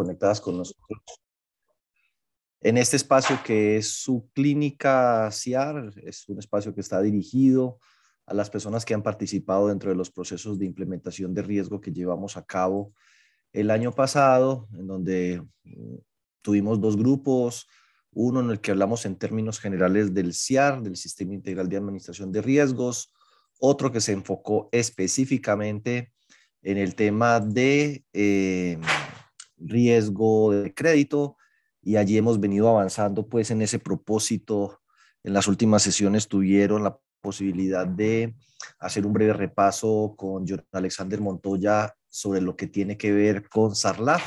conectadas con nosotros. En este espacio que es su clínica CIAR, es un espacio que está dirigido a las personas que han participado dentro de los procesos de implementación de riesgo que llevamos a cabo el año pasado, en donde mm, tuvimos dos grupos, uno en el que hablamos en términos generales del CIAR, del Sistema Integral de Administración de Riesgos, otro que se enfocó específicamente en el tema de eh, riesgo de crédito y allí hemos venido avanzando pues en ese propósito. En las últimas sesiones tuvieron la posibilidad de hacer un breve repaso con Alexander Montoya sobre lo que tiene que ver con SARLAF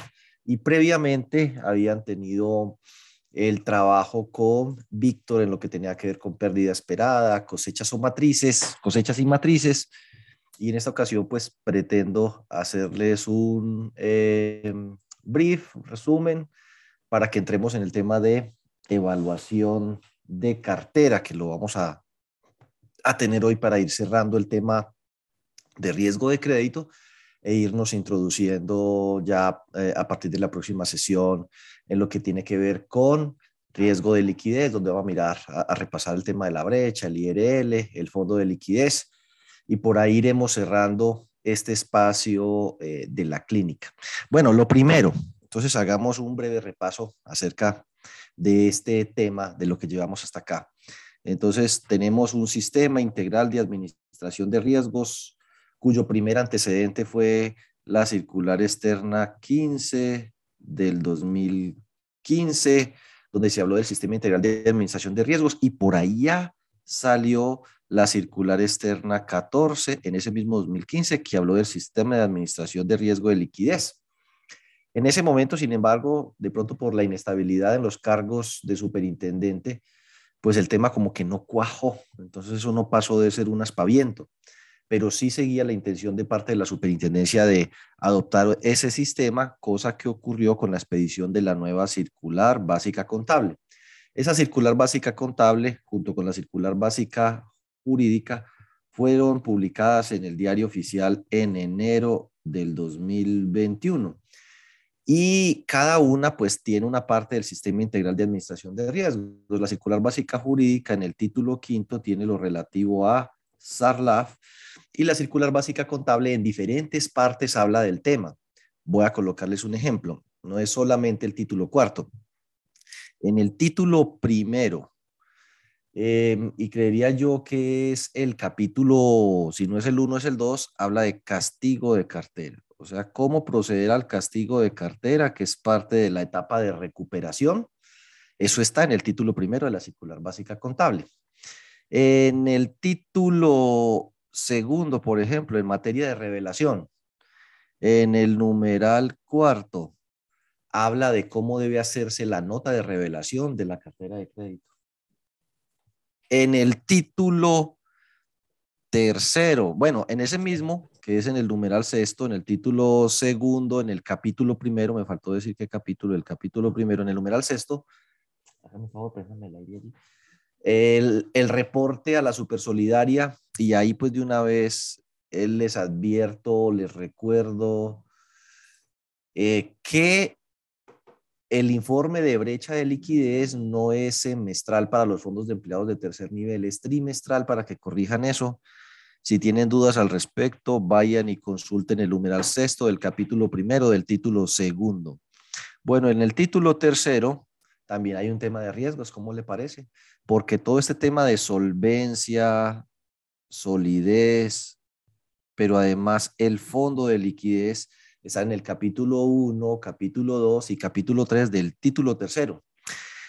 y previamente habían tenido el trabajo con Víctor en lo que tenía que ver con pérdida esperada, cosechas o matrices, cosechas y matrices. Y en esta ocasión, pues pretendo hacerles un eh, brief, resumen, para que entremos en el tema de evaluación de cartera, que lo vamos a, a tener hoy para ir cerrando el tema de riesgo de crédito e irnos introduciendo ya eh, a partir de la próxima sesión en lo que tiene que ver con riesgo de liquidez, donde vamos a mirar, a, repasar el tema de la brecha, el IRL, el fondo de liquidez, y por ahí iremos cerrando este espacio eh, de la clínica. Bueno, lo primero, entonces hagamos un breve repaso acerca de este tema, de lo que llevamos hasta acá. Entonces, tenemos un sistema integral de administración de riesgos cuyo primer antecedente fue la circular externa 15 del 2015, donde se habló del sistema integral de administración de riesgos y por ahí ya salió la circular externa 14 en ese mismo 2015 que habló del sistema de administración de riesgo de liquidez. En ese momento, sin embargo, de pronto por la inestabilidad en los cargos de superintendente, pues el tema como que no cuajó. Entonces eso no pasó de ser un aspaviento pero sí seguía la intención de parte de la superintendencia de adoptar ese sistema, cosa que ocurrió con la expedición de la nueva circular básica contable. Esa circular básica contable, junto con la circular básica jurídica, fueron publicadas en el diario oficial en enero del 2021. Y cada una pues tiene una parte del sistema integral de administración de riesgos. La circular básica jurídica en el título quinto tiene lo relativo a SARLAF y la circular básica contable en diferentes partes habla del tema. Voy a colocarles un ejemplo. No es solamente el título cuarto. En el título primero, em, y creería yo que es el capítulo, si no es el uno, es el dos, habla de castigo de cartera. O sea, cómo proceder al castigo de cartera, que es parte de la etapa de recuperación. Eso está en el título primero de la circular básica contable. En el título segundo, por ejemplo, en materia de revelación, en el numeral cuarto, habla de cómo debe hacerse la nota de revelación de la cartera de crédito. En el título tercero, bueno, en ese mismo, que es en el numeral sexto, en el título segundo, en el capítulo primero, me faltó decir qué capítulo, el capítulo primero, en el numeral sexto, el el, reporte a la Supersolidaria y ahí pues de una vez él les advierto, les recuerdo eh, que el informe de brecha de liquidez no es semestral para los fondos de empleados de tercer nivel, es trimestral para que corrijan eso. Si tienen dudas al respecto, vayan y consulten el numeral sexto del capítulo primero del título segundo. Bueno, en el título tercero también hay un tema de riesgos, ¿cómo le parece? Porque todo este tema de solvencia, solidez, pero además el fondo de liquidez está en el capítulo 1, capítulo 2 y capítulo 3 del título tercero.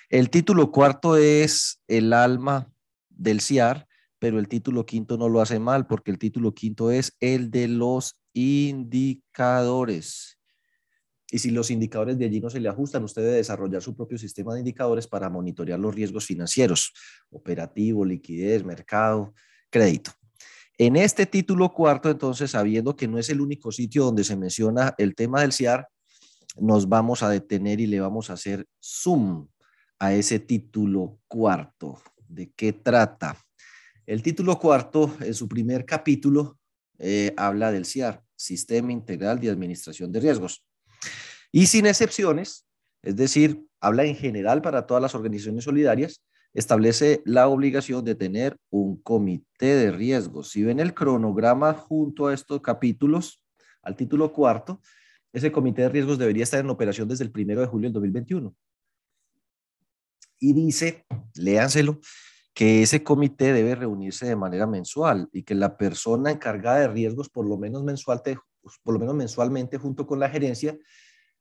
El título cuarto es el alma del CIAR, pero el título quinto no lo hace mal porque el título quinto es el de los indicadores. Y si los indicadores de allí no se le ajustan, usted debe desarrollar su propio sistema de indicadores para monitorear los riesgos financieros, operativo, liquidez, mercado, crédito. En este título cuarto, entonces, sabiendo que no es el único sitio donde se menciona el tema del CIAR, nos vamos a detener y le vamos a hacer zoom a ese título cuarto. ¿De qué trata? El título cuarto, en su primer capítulo, eh, habla del CIAR, Sistema Integral de Administración de Riesgos. y sin excepciones, es decir, habla en general para todas las organizaciones solidarias, establece la obligación de tener un comité de riesgos. Si ven el cronograma junto a estos capítulos, al título cuarto, ese comité de riesgos debería estar en operación desde el primero de julio del 2021. Y dice, léanselo, que ese comité debe reunirse de manera mensual y que la persona encargada de riesgos, por lo menos, mensual, por lo menos mensualmente, junto con la gerencia,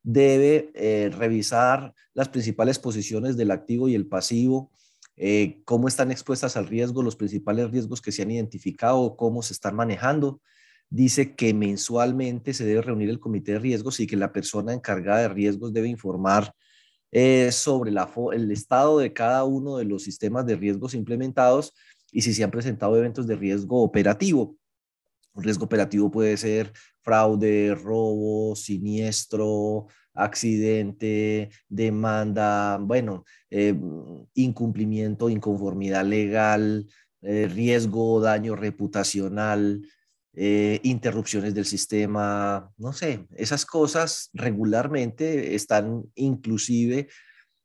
debe eh, revisar las principales posiciones del activo y el pasivo, eh, cómo están expuestas al riesgo, los principales riesgos que se han identificado, cómo se están manejando. Dice que mensualmente se debe reunir el comité de riesgos y que la persona encargada de riesgos debe informar eh, sobre el estado de cada uno de los sistemas de riesgos implementados y si se han presentado eventos de riesgo operativo. Un riesgo operativo puede ser fraude, robo, siniestro, accidente, demanda, bueno, eh, incumplimiento, inconformidad legal, eh, riesgo, daño reputacional, eh, interrupciones del sistema, no sé, esas cosas regularmente están inclusive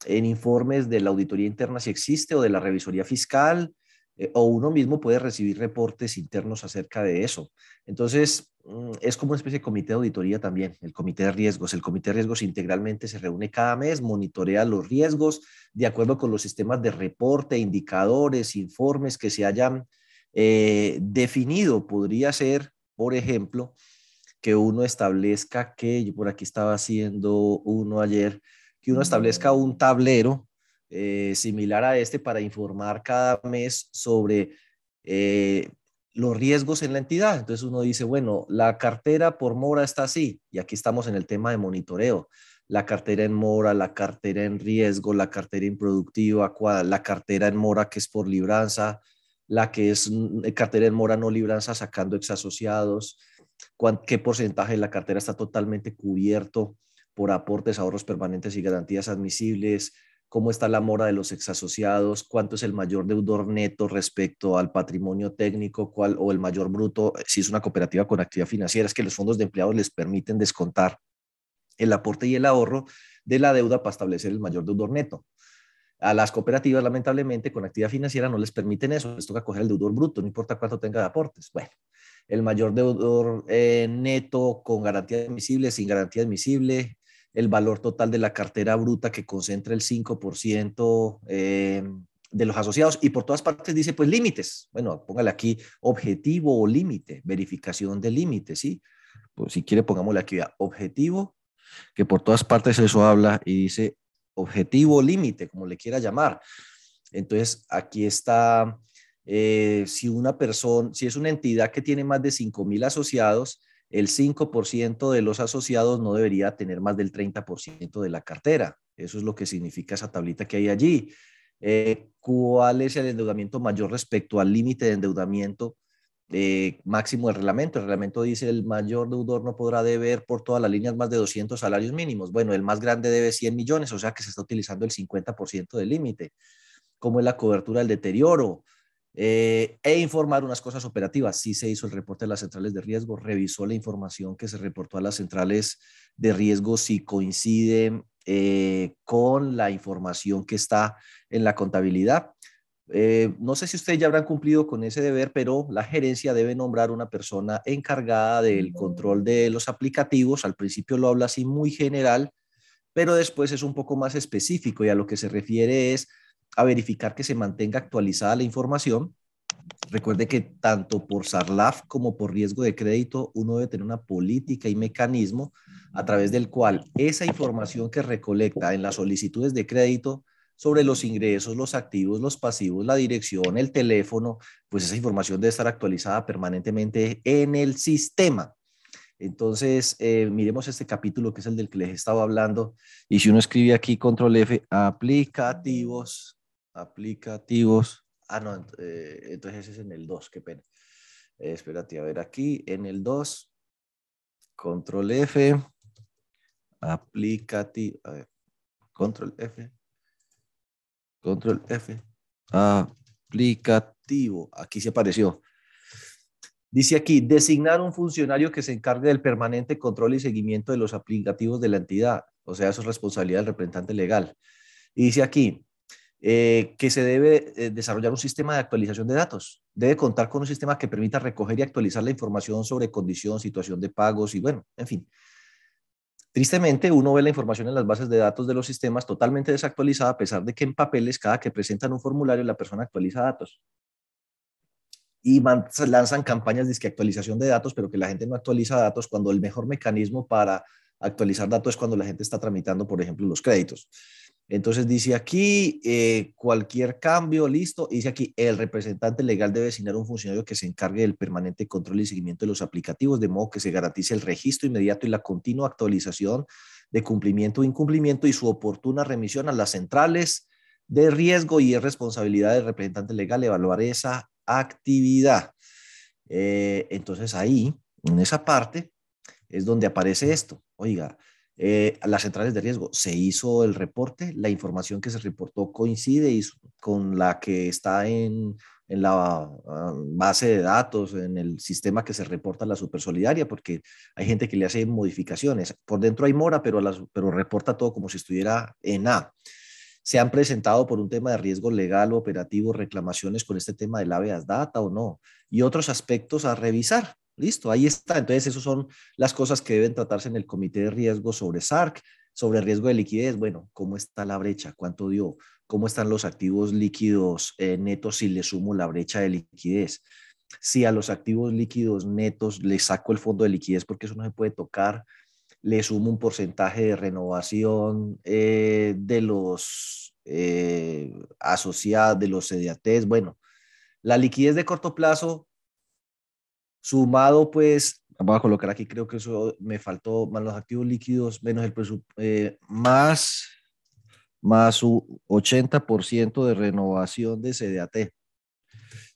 en informes de la auditoría interna si existe o de la revisoría fiscal, eh, o uno mismo puede recibir reportes internos acerca de eso. Entonces, mm, es como una especie de comité de auditoría también, el comité de riesgos. El comité de riesgos integralmente se reúne cada mes, monitorea los riesgos de acuerdo con los sistemas de reporte, indicadores, informes que se hayan eh, definido podría ser, por ejemplo, que uno establezca que, yo por aquí estaba haciendo uno ayer, que uno establezca un tablero eh, similar a este para informar cada mes sobre eh, los riesgos en la entidad. Entonces uno dice, bueno, la cartera por mora está así, y aquí estamos en el tema de monitoreo. La cartera en mora, la cartera en riesgo, la cartera improductiva, la cartera en mora que es por libranza, la que es mm, cartera en mora no libranza sacando exasociados, qué porcentaje de la cartera está totalmente cubierto por aportes, ahorros permanentes y garantías admisibles, cómo está la mora de los exasociados, cuánto es el mayor deudor neto respecto al patrimonio técnico, cuál o el mayor bruto, si es una cooperativa con actividad financiera, es que los fondos de empleados les permiten descontar el aporte y el ahorro de la deuda para establecer el mayor deudor neto. A las cooperativas, lamentablemente, con actividad financiera no les permiten eso, les toca coger el deudor bruto, no importa cuánto tenga de aportes. Bueno, el mayor deudor eh, neto con garantía admisible, sin garantía admisible, el valor total de la cartera bruta que concentra el 5% eh, de los asociados y por todas partes dice pues límites. Bueno, póngale aquí objetivo o límite, verificación de límite, ¿sí? Pues si quiere pongámosle aquí objetivo, que por todas partes eso habla y dice objetivo límite, como le quiera llamar. Entonces, aquí está, eh, si una persona, si es una entidad que tiene más de 5 mil asociados, el 5% de los asociados no debería tener más del 30% de la cartera. Eso es lo que significa esa tablita que hay allí. Eh, ¿Cuál es el endeudamiento mayor respecto al límite de endeudamiento eh, máximo del reglamento. El reglamento dice el mayor deudor no podrá deber por todas las líneas más de 200 salarios mínimos. Bueno, el más grande debe 100 millones, o sea que se está utilizando el 50% del límite. ¿Cómo es la cobertura del deterioro? Eh, e informar unas cosas operativas. Sí se hizo el reporte de las centrales de riesgo, revisó la información que se reportó a las centrales de riesgo si coincide eh, con la información que está en la contabilidad. Eh, no sé si ustedes ya habrán cumplido con ese deber, pero la gerencia debe nombrar una persona encargada del control de los aplicativos. Al principio lo habla así muy general, pero después es un poco más específico y a lo que se refiere es a verificar que se mantenga actualizada la información. Recuerde que tanto por SARLAF como por riesgo de crédito, uno debe tener una política y mecanismo a través del cual esa información que recolecta en las solicitudes de crédito sobre los ingresos, los activos, los pasivos, la dirección, el teléfono, pues esa información debe estar actualizada permanentemente en el sistema. Entonces, eh, miremos este capítulo que es el del que les estaba hablando. Y si uno escribe aquí control F, aplicativos, aplicativos. Ah, no, eh, entonces ese es en el 2, qué pena. Eh, espérate, a ver aquí, en el 2, control F, aplicativo, control F, Control F. Aplicativo. Aquí se apareció. Dice aquí, designar un funcionario que se encargue del permanente control y seguimiento de los aplicativos de la entidad. o sea, eso es responsabilidad del representante legal. Y dice aquí eh, que se debe eh, desarrollar un sistema de actualización de datos. Debe contar con un sistema que permita recoger y actualizar la información sobre condición, situación de pagos y bueno, en fin. Tristemente, uno ve la información en las bases de datos de los sistemas totalmente desactualizada, a pesar de que en papeles, cada que presentan un formulario, la persona actualiza datos. Y lanzan campañas de actualización de datos, pero que la gente no actualiza datos cuando el mejor mecanismo para actualizar datos es cuando la gente está tramitando, por ejemplo, los créditos. Entonces dice aquí, eh, cualquier cambio, listo. Dice aquí, el representante legal debe designar un funcionario que se encargue del permanente control y seguimiento de los aplicativos, de modo que se garantice el registro inmediato y la continua actualización de cumplimiento o incumplimiento y su oportuna remisión a las centrales de riesgo y es responsabilidad del representante legal evaluar esa actividad. Eh, entonces ahí, en esa parte, es donde aparece esto. Oiga, eh, las centrales de riesgo, se hizo el reporte, la información que se reportó coincide con la que está en, en la ah, base de datos, en el sistema que se reporta la supersolidaria, porque hay gente que le hace modificaciones. Por dentro hay mora, pero, las, pero reporta todo como si estuviera en A. ¿Se han presentado por un tema de riesgo legal o operativo reclamaciones con este tema del habeas data o no? Y otros aspectos a revisar. Listo, ahí está. Entonces, esas son las cosas que deben tratarse en el comité de riesgo sobre SARC, sobre riesgo de liquidez. Bueno, ¿cómo está la brecha? ¿Cuánto dio? ¿Cómo están los activos líquidos eh, netos si le sumo la brecha de liquidez? Si a los activos líquidos netos le saco el fondo de liquidez porque eso no se puede tocar, le sumo un porcentaje de renovación eh, de los eh, asociados, de los CDATs. Bueno, la liquidez de corto plazo Sumado, pues, vamos a colocar aquí, creo que eso me faltó, más los activos líquidos, menos el presupuesto, eh, más, más su 80% de renovación de CDAT.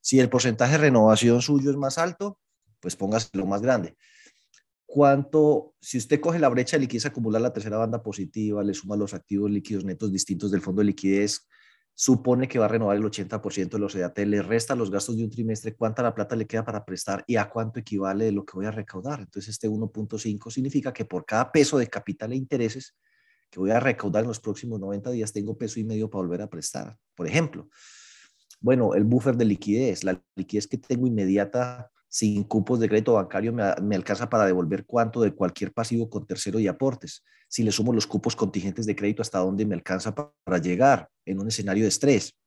Si el porcentaje de renovación suyo es más alto, pues póngase lo más grande. ¿Cuánto, si usted coge la brecha de liquidez acumular la tercera banda positiva, le suma los activos líquidos netos distintos del fondo de liquidez, supone que va a renovar el 80% de los EAT, le resta los gastos de un trimestre, cuánta la plata le queda para prestar y a cuánto equivale de lo que voy a recaudar. Entonces, este 1.5 significa que por cada peso de capital e intereses que voy a recaudar en los próximos 90 días, tengo peso y medio para volver a prestar. Por ejemplo, bueno, el buffer de liquidez, la liquidez que tengo inmediata sin cupos de crédito bancario me, alcanza para devolver cuánto de cualquier pasivo con tercero y aportes. Si le sumo los cupos contingentes de crédito, hasta dónde me alcanza para, llegar en un escenario de estrés.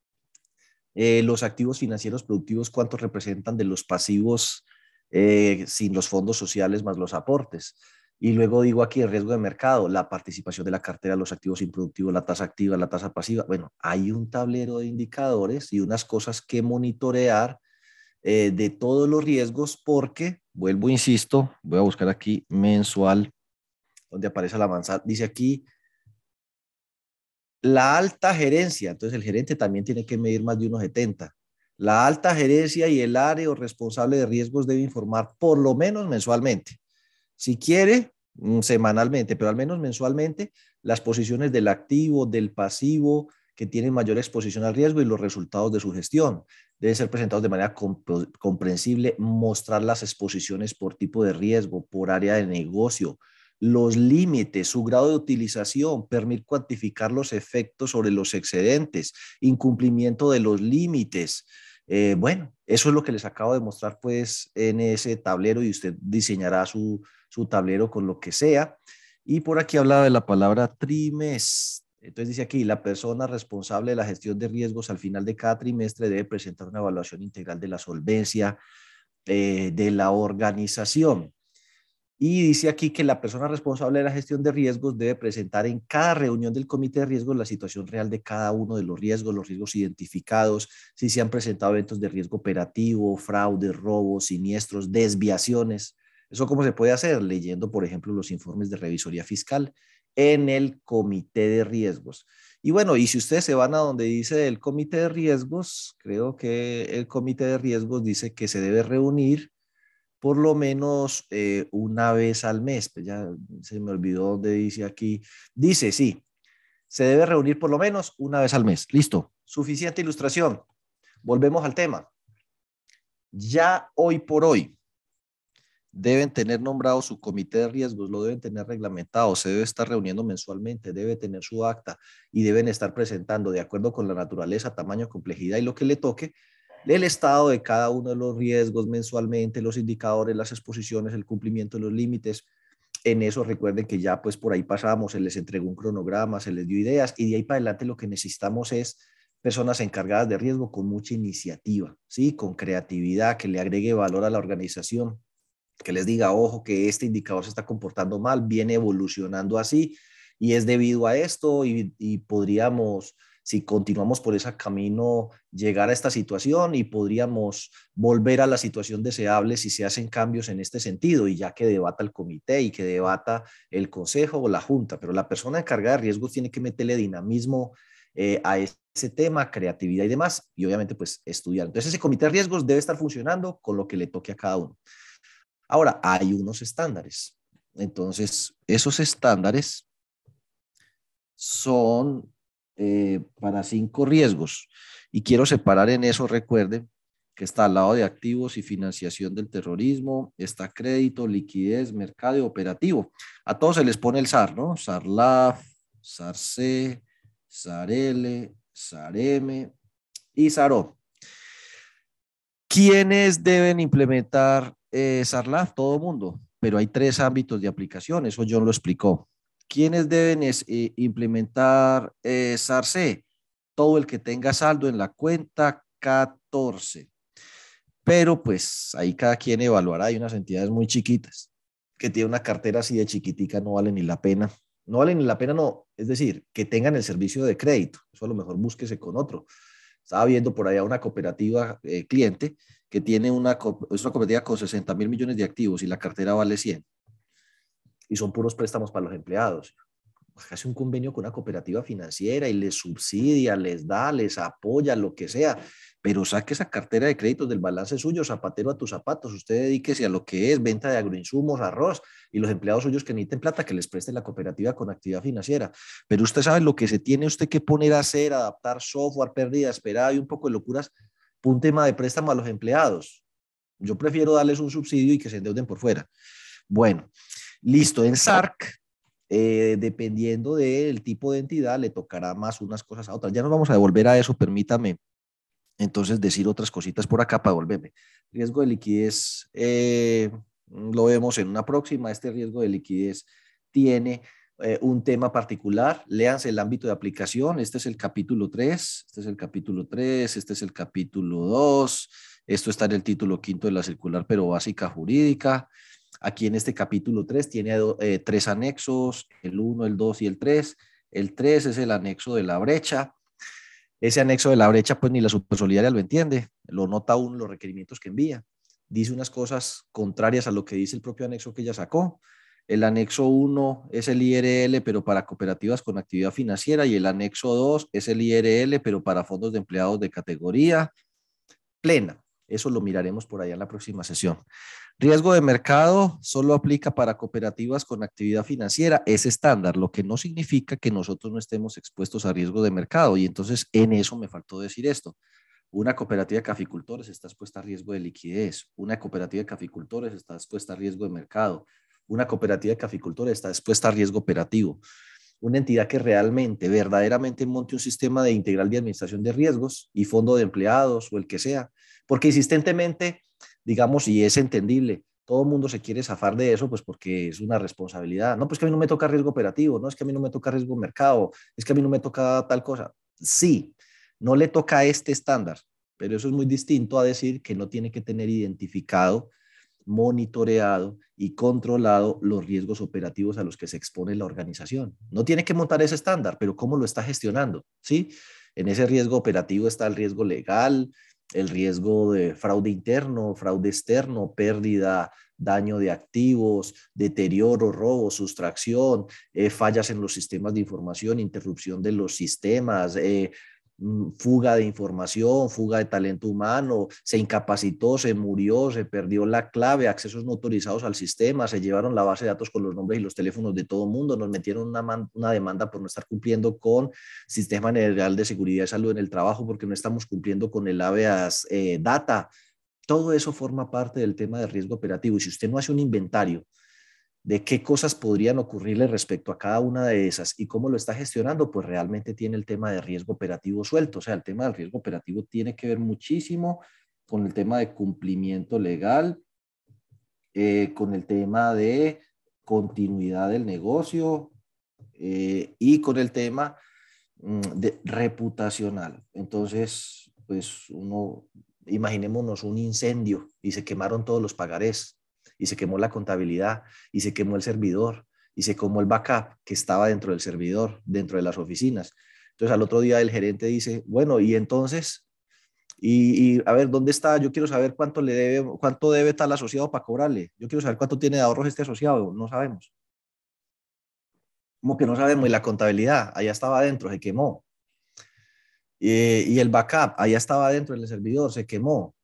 Eh, los activos financieros productivos, cuántos representan de los pasivos eh, sin los fondos sociales más los aportes. Y luego digo aquí el riesgo de mercado, la participación de la cartera, los activos improductivos, la tasa activa, la tasa pasiva. Bueno, hay un tablero de indicadores y unas cosas que monitorear eh, de todos los riesgos porque, vuelvo, insisto, voy a buscar aquí mensual, donde aparece la manzana, dice aquí, la alta gerencia, entonces el gerente también tiene que medir más de 1,70. La alta gerencia y el área o responsable de riesgos debe informar por lo menos mensualmente. Si quiere, mm, semanalmente, pero al menos mensualmente, las posiciones del activo, del pasivo, que tienen mayor exposición al riesgo y los resultados de su gestión deben ser presentados de manera comprensible, mostrar las exposiciones por tipo de riesgo, por área de negocio, los límites, su grado de utilización, permitir cuantificar los efectos sobre los excedentes, incumplimiento de los límites. Eh, bueno, eso es lo que les acabo de mostrar pues en ese tablero y usted diseñará su, su tablero con lo que sea. Y por aquí hablaba de la palabra trimestre entonces dice aquí, la persona responsable de la gestión de riesgos al final de cada trimestre debe presentar una evaluación integral de la solvencia eh, de la organización. Y dice aquí que la persona responsable de la gestión de riesgos debe presentar en cada reunión del comité de riesgos la situación real de cada uno de los riesgos, los riesgos identificados, si se han presentado eventos de riesgo operativo, fraude, robos, siniestros, desviaciones. ¿Eso cómo se puede hacer? Leyendo, por ejemplo, los informes de revisoría fiscal en el comité de riesgos. Y bueno, y si ustedes se van a donde dice el comité de riesgos, creo que el comité de riesgos dice que se debe reunir por lo menos eh, una vez al mes. Pues ya se me olvidó donde dice aquí. Dice, sí, se debe reunir por lo menos una vez al mes. Listo, suficiente ilustración. Volvemos al tema. Ya hoy por hoy, deben tener nombrado su comité de riesgos, lo deben tener reglamentado, se debe estar reuniendo mensualmente, debe tener su acta y deben estar presentando de acuerdo con la naturaleza, tamaño, complejidad y lo que le toque, el estado de cada uno de los riesgos mensualmente, los indicadores, las exposiciones, el cumplimiento de los límites. En eso recuerden que ya pues por ahí pasamos, se les entregó un cronograma, se les dio ideas y de ahí para adelante lo que necesitamos es personas encargadas de riesgo con mucha iniciativa, ¿sí? Con creatividad, que le agregue valor a la organización, que les diga, ojo, que este indicador se está comportando mal, viene evolucionando así y es debido a esto y, podríamos si continuamos por ese camino, llegar a esta situación y podríamos volver a la situación deseable si se hacen cambios en este sentido y ya que debata el comité y que debata el consejo o la junta, pero la persona encargada de riesgos tiene que meterle dinamismo eh, a ese tema, creatividad y demás, y obviamente pues estudiar. Entonces ese comité de riesgos debe estar funcionando con lo que le toque a cada uno. Ahora, hay unos estándares. Entonces, esos estándares son eh, para cinco riesgos. Y quiero separar en eso, recuerden, que está al lado de activos y financiación del terrorismo, está crédito, liquidez, mercado y operativo. A todos se les pone el SAR, ¿no? SARLAF, SARC, SARL, SARM y SARO. ¿Quiénes deben implementar eh, SARLAF? Todo mundo, pero hay tres ámbitos de aplicación, eso John lo explicó. ¿Quiénes deben eh, implementar eh, SARC? Todo el que tenga saldo en la cuenta 14. Pero pues ahí cada quien evaluará. Hay unas entidades muy chiquitas que tienen una cartera así de chiquitica, no vale ni la pena. No vale ni la pena, no. Es decir, que tengan el servicio de crédito. Eso a lo mejor búsquese con otro. Estaba viendo por allá una cooperativa eh, cliente que tiene una, es una cooperativa con 60 mil millones de activos y la cartera vale 100 y son puros préstamos para los empleados. Hace un convenio con una cooperativa financiera y les subsidia, les da, les apoya, lo que sea, pero saque esa cartera de créditos del balance suyo, zapatero a tus zapatos, usted dedíquese a lo que es venta de agroinsumos, arroz, y los empleados suyos que necesiten plata, que les preste la cooperativa con actividad financiera. Pero usted sabe lo que se tiene usted que poner a hacer, adaptar software, pérdida esperada y un poco de locuras, un tema de préstamo a los empleados. Yo prefiero darles un subsidio y que se endeuden por fuera. Bueno, Listo, en SARC, eh, dependiendo del tipo de entidad, le tocará más unas cosas a otras. Ya nos vamos a devolver a eso, permítame entonces decir otras cositas por acá para devolverme. Riesgo de liquidez, eh, lo vemos en una próxima. Este riesgo de liquidez tiene eh, un tema particular. Léanse el ámbito de aplicación. Este es el capítulo 3, este es el capítulo 3, este es el capítulo 2. Esto está en el título quinto de la circular, pero básica jurídica. Aquí en este capítulo 3 tiene eh, tres anexos, el 1, el 2 y el 3. El 3 es el anexo de la brecha. Ese anexo de la brecha, pues ni la supersolidaria lo entiende, lo nota uno los requerimientos que envía. Dice unas cosas contrarias a lo que dice el propio anexo que ella sacó. El anexo 1 es el IRL, pero para cooperativas con actividad financiera, y el anexo 2 es el IRL, pero para fondos de empleados de categoría plena. Eso lo miraremos por allá en la próxima sesión. Riesgo de mercado solo aplica para cooperativas con actividad financiera, es estándar, lo que no significa que nosotros no estemos expuestos a riesgo de mercado. Y entonces en eso me faltó decir esto. Una cooperativa de caficultores está expuesta a riesgo de liquidez. Una cooperativa de caficultores está expuesta a riesgo de mercado. Una cooperativa de caficultores está expuesta a riesgo operativo. Una entidad que realmente, verdaderamente monte un sistema de integral de administración de riesgos y fondo de empleados o el que sea, porque insistentemente, digamos, y es entendible, todo el mundo se quiere zafar de eso, pues porque es una responsabilidad. No, pues que a mí no me toca riesgo operativo, no es que a mí no me toca riesgo mercado, es que a mí no me toca tal cosa. Sí, no le toca este estándar, pero eso es muy distinto a decir que no tiene que tener identificado, monitoreado y controlado los riesgos operativos a los que se expone la organización. No tiene que montar ese estándar, pero ¿cómo lo está gestionando? ¿Sí? En ese riesgo operativo está el riesgo legal, el riesgo de fraude interno, fraude externo, pérdida, daño de activos, deterioro, robo, sustracción, eh, fallas en los sistemas de información, interrupción de los sistemas, eh, fuga de información, fuga de talento humano, se incapacitó, se murió, se perdió la clave, accesos no autorizados al sistema, se llevaron la base de datos con los nombres y los teléfonos de todo el mundo, nos metieron una, una demanda por no estar cumpliendo con Sistema General de Seguridad y Salud en el Trabajo porque no estamos cumpliendo con el AVEAS eh, Data. Todo eso forma parte del tema de riesgo operativo. Y si usted no hace un inventario de qué cosas podrían ocurrirle respecto a cada una de esas y cómo lo está gestionando, pues realmente tiene el tema de riesgo operativo suelto. O sea, el tema del riesgo operativo tiene que ver muchísimo con el tema de cumplimiento legal, eh, con el tema de continuidad del negocio eh, y con el tema mm, de reputacional. Entonces, pues uno, imaginémonos un incendio y se quemaron todos los pagarés y se quemó la contabilidad y se quemó el servidor y se quemó el backup que estaba dentro del servidor, dentro de las oficinas. Entonces al otro día el gerente dice, bueno, y entonces, y, a ver, ¿dónde está? Yo quiero saber cuánto le debe, cuánto debe tal asociado para cobrarle. Yo quiero saber cuánto tiene de ahorros este asociado. No sabemos. Como que no sabemos. Y la contabilidad, allá estaba adentro, se quemó. Y, y el backup, allá estaba adentro del servidor, se quemó.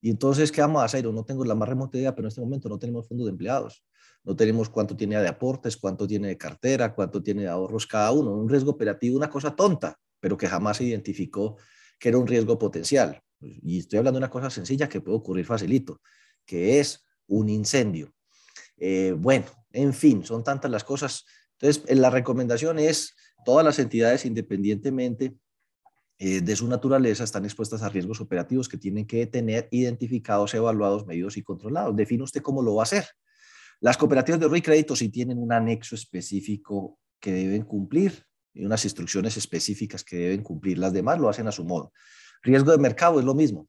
Y entonces, ¿qué vamos a hacer? No tengo la más remota idea, pero en este momento no tenemos fondos de empleados. No tenemos cuánto tiene de aportes, cuánto tiene de cartera, cuánto tiene de ahorros cada uno. Un riesgo operativo, una cosa tonta, pero que jamás se identificó que era un riesgo potencial. Y estoy hablando de una cosa sencilla que puede ocurrir facilito, que es un incendio. Eh, bueno, en fin, son tantas las cosas. Entonces, la recomendación es todas las entidades, independientemente eh, de su naturaleza están expuestas a riesgos operativos que tienen que tener identificados, evaluados, medidos y controlados. Define usted cómo lo va a hacer. Las cooperativas de ahorro y crédito sí tienen un anexo específico que deben cumplir y unas instrucciones específicas que deben cumplir. Las demás lo hacen a su modo. Riesgo de mercado es lo mismo.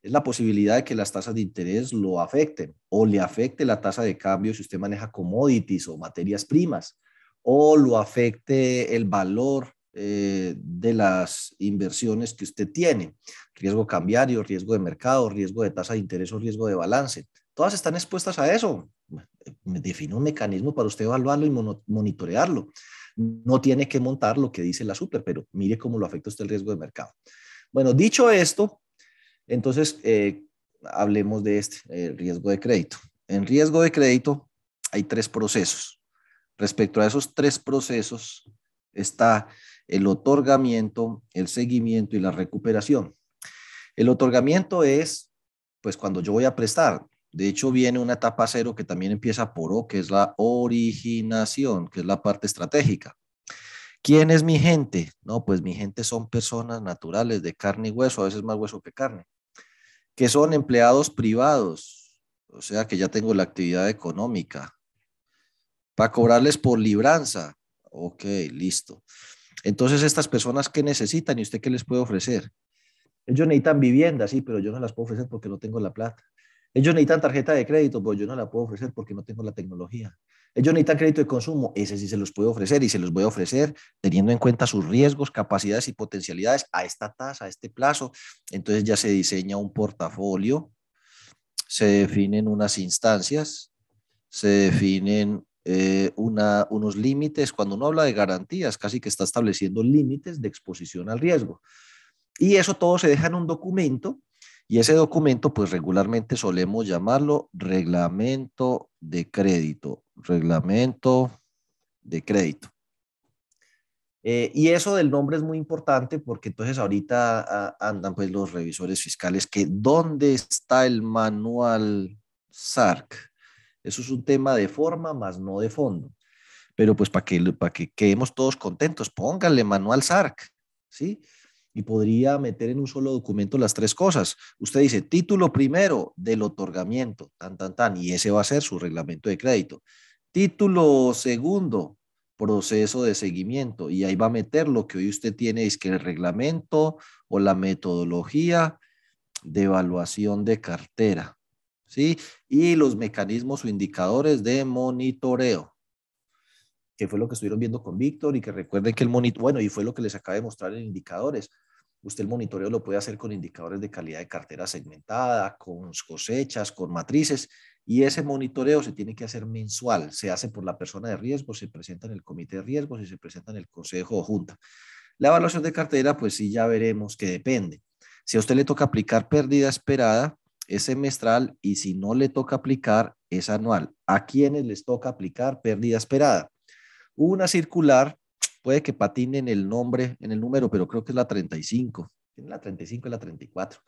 Es la posibilidad de que las tasas de interés lo afecten o le afecte la tasa de cambio si usted maneja commodities o materias primas o lo afecte el valor eh, de las inversiones que usted tiene. Riesgo cambiario, riesgo de mercado, riesgo de tasa de interés o riesgo de balance. Todas están expuestas a eso. Define un mecanismo para usted evaluarlo y monitorearlo. No tiene que montar lo que dice la super, pero mire cómo lo afecta usted el riesgo de mercado. Bueno, dicho esto, entonces eh, hablemos de este el riesgo de crédito. En riesgo de crédito hay tres procesos. Respecto a esos tres procesos está el otorgamiento, el seguimiento y la recuperación. El otorgamiento es, pues cuando yo voy a prestar, de hecho viene una etapa cero que también empieza por O, que es la originación, que es la parte estratégica. ¿Quién es mi gente? No, pues mi gente son personas naturales de carne y hueso, a veces más hueso que carne, que son empleados privados, o sea que ya tengo la actividad económica, para cobrarles por libranza. Ok, listo. Entonces, estas personas, ¿qué necesitan y usted qué les puede ofrecer? Ellos necesitan vivienda, sí, pero yo no las puedo ofrecer porque no tengo la plata. Ellos necesitan tarjeta de crédito, pero yo no la puedo ofrecer porque no tengo la tecnología. Ellos necesitan crédito de consumo, ese sí se los puedo ofrecer y se los voy a ofrecer teniendo en cuenta sus riesgos, capacidades y potencialidades a esta tasa, a este plazo. Entonces ya se diseña un portafolio, se definen unas instancias, se definen eh, una, unos límites. Cuando uno habla de garantías, casi que está estableciendo límites de exposición al riesgo. Y eso todo se deja en un documento y ese documento, pues regularmente solemos llamarlo reglamento de crédito, reglamento de crédito. Eh, y eso del nombre es muy importante porque entonces ahorita ah, andan pues los revisores fiscales que dónde está el manual SARC. Eso es un tema de forma, más no de fondo. Pero pues para que, para que quedemos todos contentos, pónganle manual SARC, ¿sí? Y podría meter en un solo documento las tres cosas. Usted dice, título primero del otorgamiento, tan, tan, tan, y ese va a ser su reglamento de crédito. Título segundo, proceso de seguimiento, y ahí va a meter lo que hoy usted tiene, es que el reglamento o la metodología de evaluación de cartera. ¿Sí? Y los mecanismos o indicadores de monitoreo, que fue lo que estuvieron viendo con Víctor y que recuerden que el monitoreo, bueno, y fue lo que les acaba de mostrar en indicadores. Usted el monitoreo lo puede hacer con indicadores de calidad de cartera segmentada, con cosechas, con matrices, y ese monitoreo se tiene que hacer mensual. Se hace por la persona de riesgo, se presenta en el comité de riesgos y se presenta en el consejo o junta. La evaluación de cartera, pues sí, ya veremos que depende. Si a usted le toca aplicar pérdida esperada, es semestral y si no le toca aplicar, es anual. ¿A quienes les toca aplicar pérdida esperada? Una circular, puede que patine en el nombre, en el número, pero creo que es la 35. Tiene la 35 y la 34.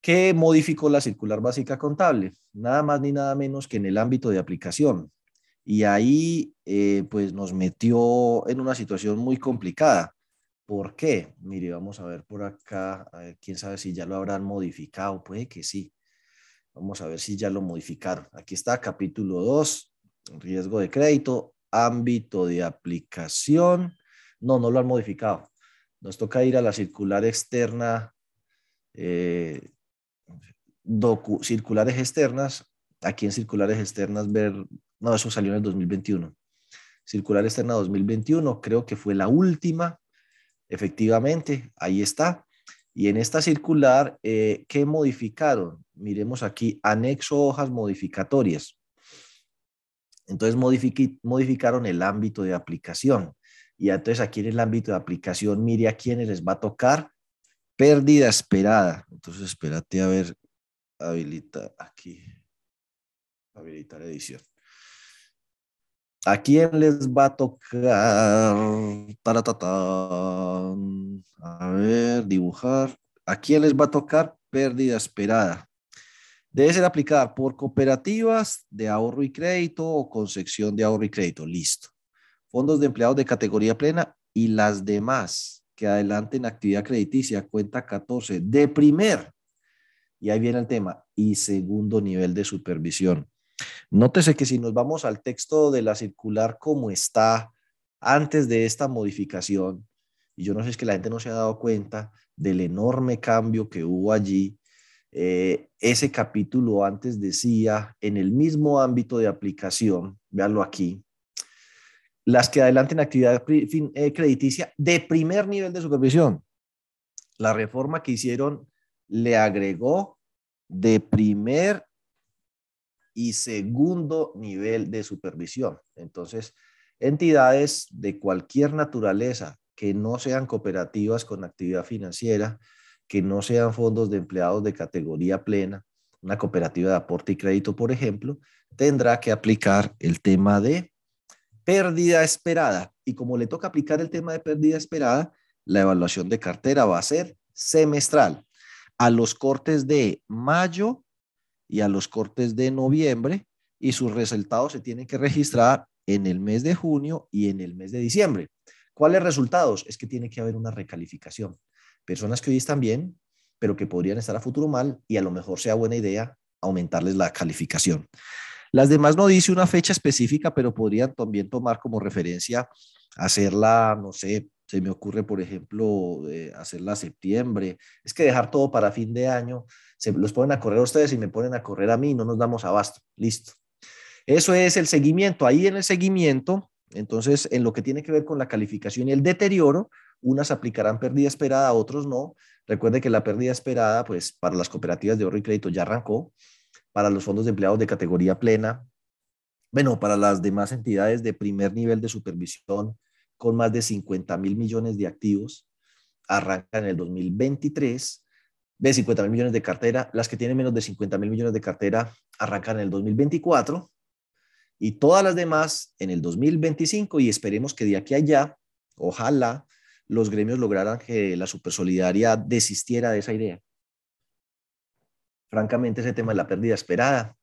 ¿Qué modificó la circular básica contable? Nada más ni nada menos que en el ámbito de aplicación. Y ahí eh, pues nos metió en una situación muy complicada. ¿Por qué? Mire, vamos a ver por acá, quién sabe si ya lo habrán modificado, puede que sí. Vamos a ver si ya lo modificaron. Aquí está capítulo 2, riesgo de crédito, ámbito de aplicación. No, no lo han modificado. Nos toca ir a la circular externa eh, circulares externas, aquí en circulares externas ver, no, eso salió en el 2021. Circular externa 2021, creo que fue la última, efectivamente, ahí está. Y en esta circular, eh, ¿qué modificaron? Miremos aquí, anexo hojas modificatorias. Entonces modificaron el ámbito de aplicación. Y entonces aquí en el ámbito de aplicación, mire a quiénes les va a tocar pérdida esperada. Entonces espérate a ver habilita aquí. Habilitar edición. ¿A quién les va a tocar? A ver, dibujar. ¿A quién les va a tocar? Pérdida esperada. Debe ser aplicada por cooperativas de ahorro y crédito o con sección de ahorro y crédito. Listo. Fondos de empleados de categoría plena y las demás que adelanten actividad crediticia, cuenta 14, de primer y ahí viene el tema. Y segundo nivel de supervisión. Nótese que si nos vamos al texto de la circular como está antes de esta modificación, y yo no sé si es que la gente no se ha dado cuenta del enorme cambio que hubo allí, eh, ese capítulo antes decía, en el mismo ámbito de aplicación, véanlo aquí, las que adelanten actividad eh, crediticia de primer nivel de supervisión. La reforma que hicieron le agregó de primer y segundo nivel de supervisión. Entonces, entidades de cualquier naturaleza que no sean cooperativas con actividad financiera, que no sean fondos de empleados de categoría plena, una cooperativa de aporte y crédito, por ejemplo, tendrá que aplicar el tema de pérdida esperada. Y como le toca aplicar el tema de pérdida esperada, la evaluación de cartera va a ser semestral a los cortes de mayo y a los cortes de noviembre y sus resultados se tienen que registrar en el mes de junio y en el mes de diciembre. ¿Cuáles resultados? Es que tiene que haber una recalificación. Personas que hoy están bien, pero que podrían estar a futuro mal y a lo mejor sea buena idea aumentarles la calificación. Las demás no dice una fecha específica, pero podrían también tomar como referencia hacerla, no sé, me ocurre, por ejemplo, hacerla septiembre. Es que dejar todo para fin de año, se los ponen a correr ustedes y me ponen a correr a mí, no nos damos abasto. Listo. Eso es el seguimiento. Ahí en el seguimiento, entonces, en lo que tiene que ver con la calificación y el deterioro, unas aplicarán pérdida esperada, otros no. Recuerde que la pérdida esperada, pues para las cooperativas de ahorro y crédito ya arrancó, para los fondos de empleados de categoría plena, bueno, para las demás entidades de primer nivel de supervisión, con más de 50 mil millones de activos, arranca en el 2023, de 50 mil millones de cartera, las que tienen menos de 50 mil millones de cartera arrancan en el 2024 y todas las demás en el 2025 y esperemos que de aquí a allá, ojalá los gremios lograran que la supersolidaria desistiera de esa idea. Francamente, ese tema de la pérdida esperada,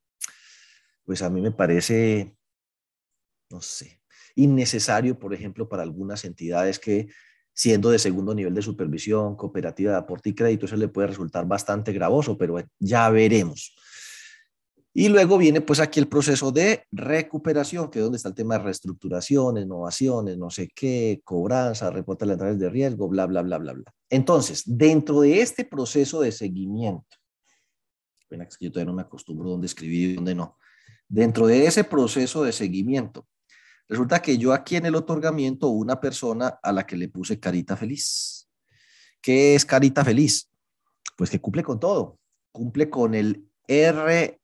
pues a mí me parece, no sé, innecesario, por ejemplo, para algunas entidades que siendo de segundo nivel de supervisión, cooperativa de aporte y crédito, eso le puede resultar bastante gravoso, pero ya veremos. Y luego viene pues aquí el proceso de recuperación, que es donde está el tema de reestructuración, innovaciones, no sé qué, cobranza, reporte de entradas de riesgo, bla, bla, bla, bla, bla. Entonces, dentro de este proceso de seguimiento, bueno, que yo todavía no me acostumbro dónde escribir y dónde no. Dentro de ese proceso de seguimiento, Resulta que yo aquí en el otorgamiento una persona a la que le puse carita feliz. ¿Qué es carita feliz? Pues que cumple con todo. Cumple con el R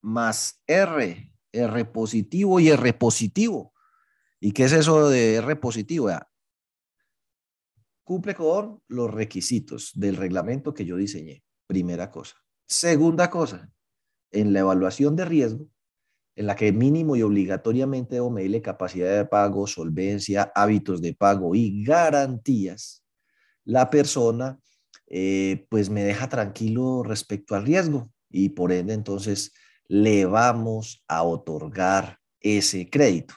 más R, R positivo y R positivo. ¿Y qué es eso de R positivo? Cumple con los requisitos del reglamento que yo diseñé. Primera cosa. Segunda cosa, en la evaluación de riesgo, en la que mínimo y obligatoriamente debo medirle capacidad de pago, solvencia, hábitos de pago y garantías, la persona eh, pues me deja tranquilo respecto al riesgo y por ende entonces le vamos a otorgar ese crédito.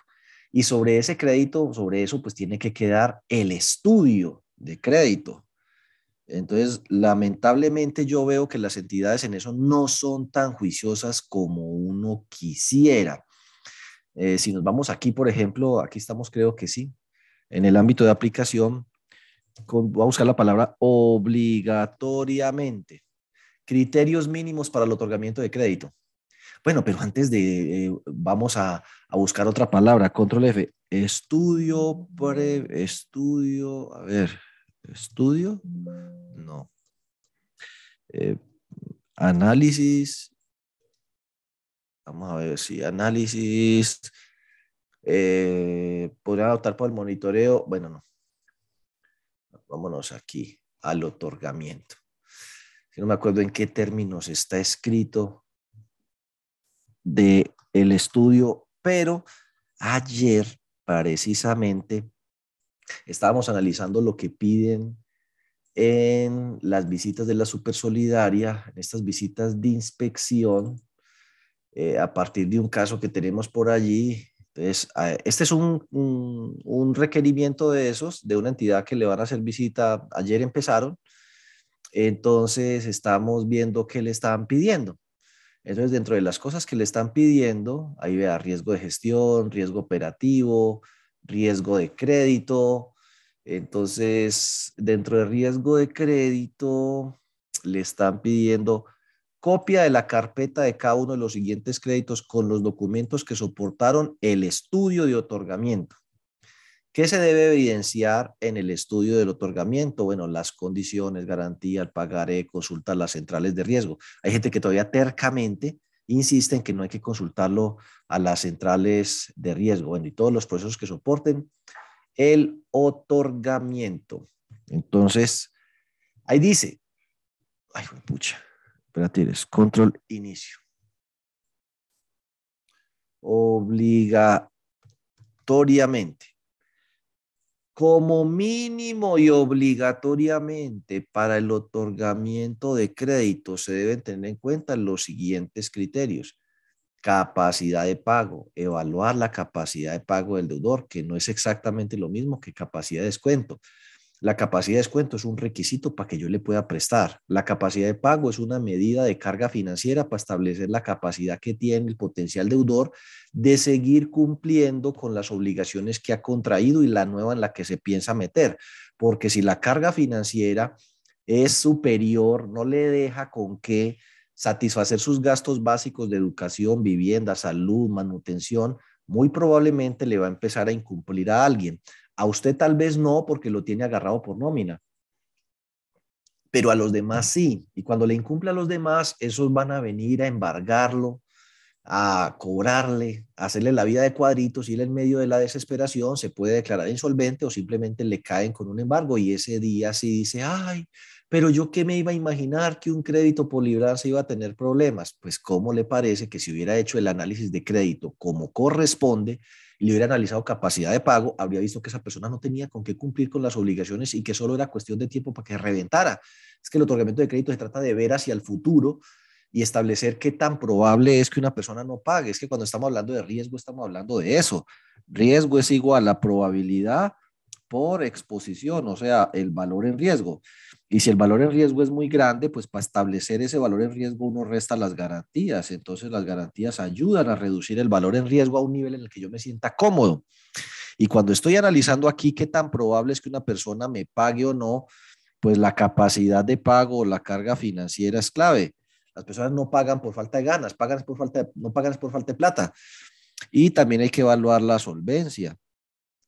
Y sobre ese crédito, sobre eso, pues tiene que quedar el estudio de crédito. Entonces, lamentablemente yo veo que las entidades en eso no son tan juiciosas como uno quisiera. Eh, si nos vamos aquí, por ejemplo, aquí estamos creo que sí, en el ámbito de aplicación, voy a buscar la palabra obligatoriamente. Criterios mínimos para el otorgamiento de crédito. Bueno, pero antes de, eh, vamos a, buscar otra palabra, control F, estudio, pre, estudio, a ver, estudio, no. Eh, análisis, vamos a ver si análisis, eh, podrían optar por el monitoreo, bueno, no. Vámonos aquí al otorgamiento. no me acuerdo en qué términos está escrito de el estudio, pero ayer precisamente estábamos analizando lo que piden en las visitas de la Supersolidaria, en estas visitas de inspección, eh, a partir de un caso que tenemos por allí. Entonces, este es un, un, requerimiento de esos, de una entidad que le van a hacer visita. Ayer empezaron, entonces estamos viendo qué le estaban pidiendo. Entonces, dentro de las cosas que le están pidiendo, ahí vea riesgo de gestión, riesgo operativo, riesgo de crédito. Entonces, dentro de riesgo de crédito, le están pidiendo copia de la carpeta de cada uno de los siguientes créditos con los documentos que soportaron el estudio de otorgamiento. ¿Qué se debe evidenciar en el estudio del otorgamiento? Bueno, las condiciones, garantía, el pagaré, consultar las centrales de riesgo. Hay gente que todavía tercamente insiste en que no hay que consultarlo a las centrales de riesgo. Bueno, y todos los procesos que soporten el otorgamiento. Entonces, ahí dice, ay, pucha, espérate, es control inicio. Obligatoriamente como mínimo y obligatoriamente para el otorgamiento de crédito se deben tener en cuenta los siguientes criterios. Capacidad de pago, evaluar la capacidad de pago del deudor, que no es exactamente lo mismo que capacidad de descuento. La capacidad de descuento es un requisito para que yo le pueda prestar. La capacidad de pago es una medida de carga financiera para establecer la capacidad que tiene el potencial deudor de seguir cumpliendo con las obligaciones que ha contraído y la nueva en la que se piensa meter. Porque si la carga financiera es superior, no le deja con qué satisfacer sus gastos básicos de educación, vivienda, salud, manutención, muy probablemente le va a empezar a incumplir a alguien. A usted tal vez no porque lo tiene agarrado por nómina, pero a los demás sí. Y cuando le incumple a los demás, esos van a venir a embargarlo, a cobrarle, a hacerle la vida de cuadritos y él en medio de la desesperación se puede declarar insolvente o simplemente le caen con un embargo y ese día sí dice, ay, pero yo qué me iba a imaginar que un crédito por librarse iba a tener problemas. Pues cómo le parece que si hubiera hecho el análisis de crédito como corresponde, y le hubiera analizado capacidad de pago, habría visto que esa persona no tenía con qué cumplir con las obligaciones y que solo era cuestión de tiempo para que reventara. Es que el otorgamiento de crédito se trata de ver hacia el futuro y establecer qué tan probable es que una persona no pague. Es que cuando estamos hablando de riesgo, estamos hablando de eso. Riesgo es igual a probabilidad por exposición, o sea, el valor en riesgo. Y si el valor en riesgo es muy grande, pues para establecer ese valor en riesgo uno resta las garantías. Entonces las garantías ayudan a reducir el valor en riesgo a un nivel en el que yo me sienta cómodo. Y cuando estoy analizando aquí qué tan probable es que una persona me pague o no, pues la capacidad de pago o la carga financiera es clave. Las personas no pagan por falta de ganas, pagan por falta no pagan por falta de plata. Y también hay que evaluar la solvencia.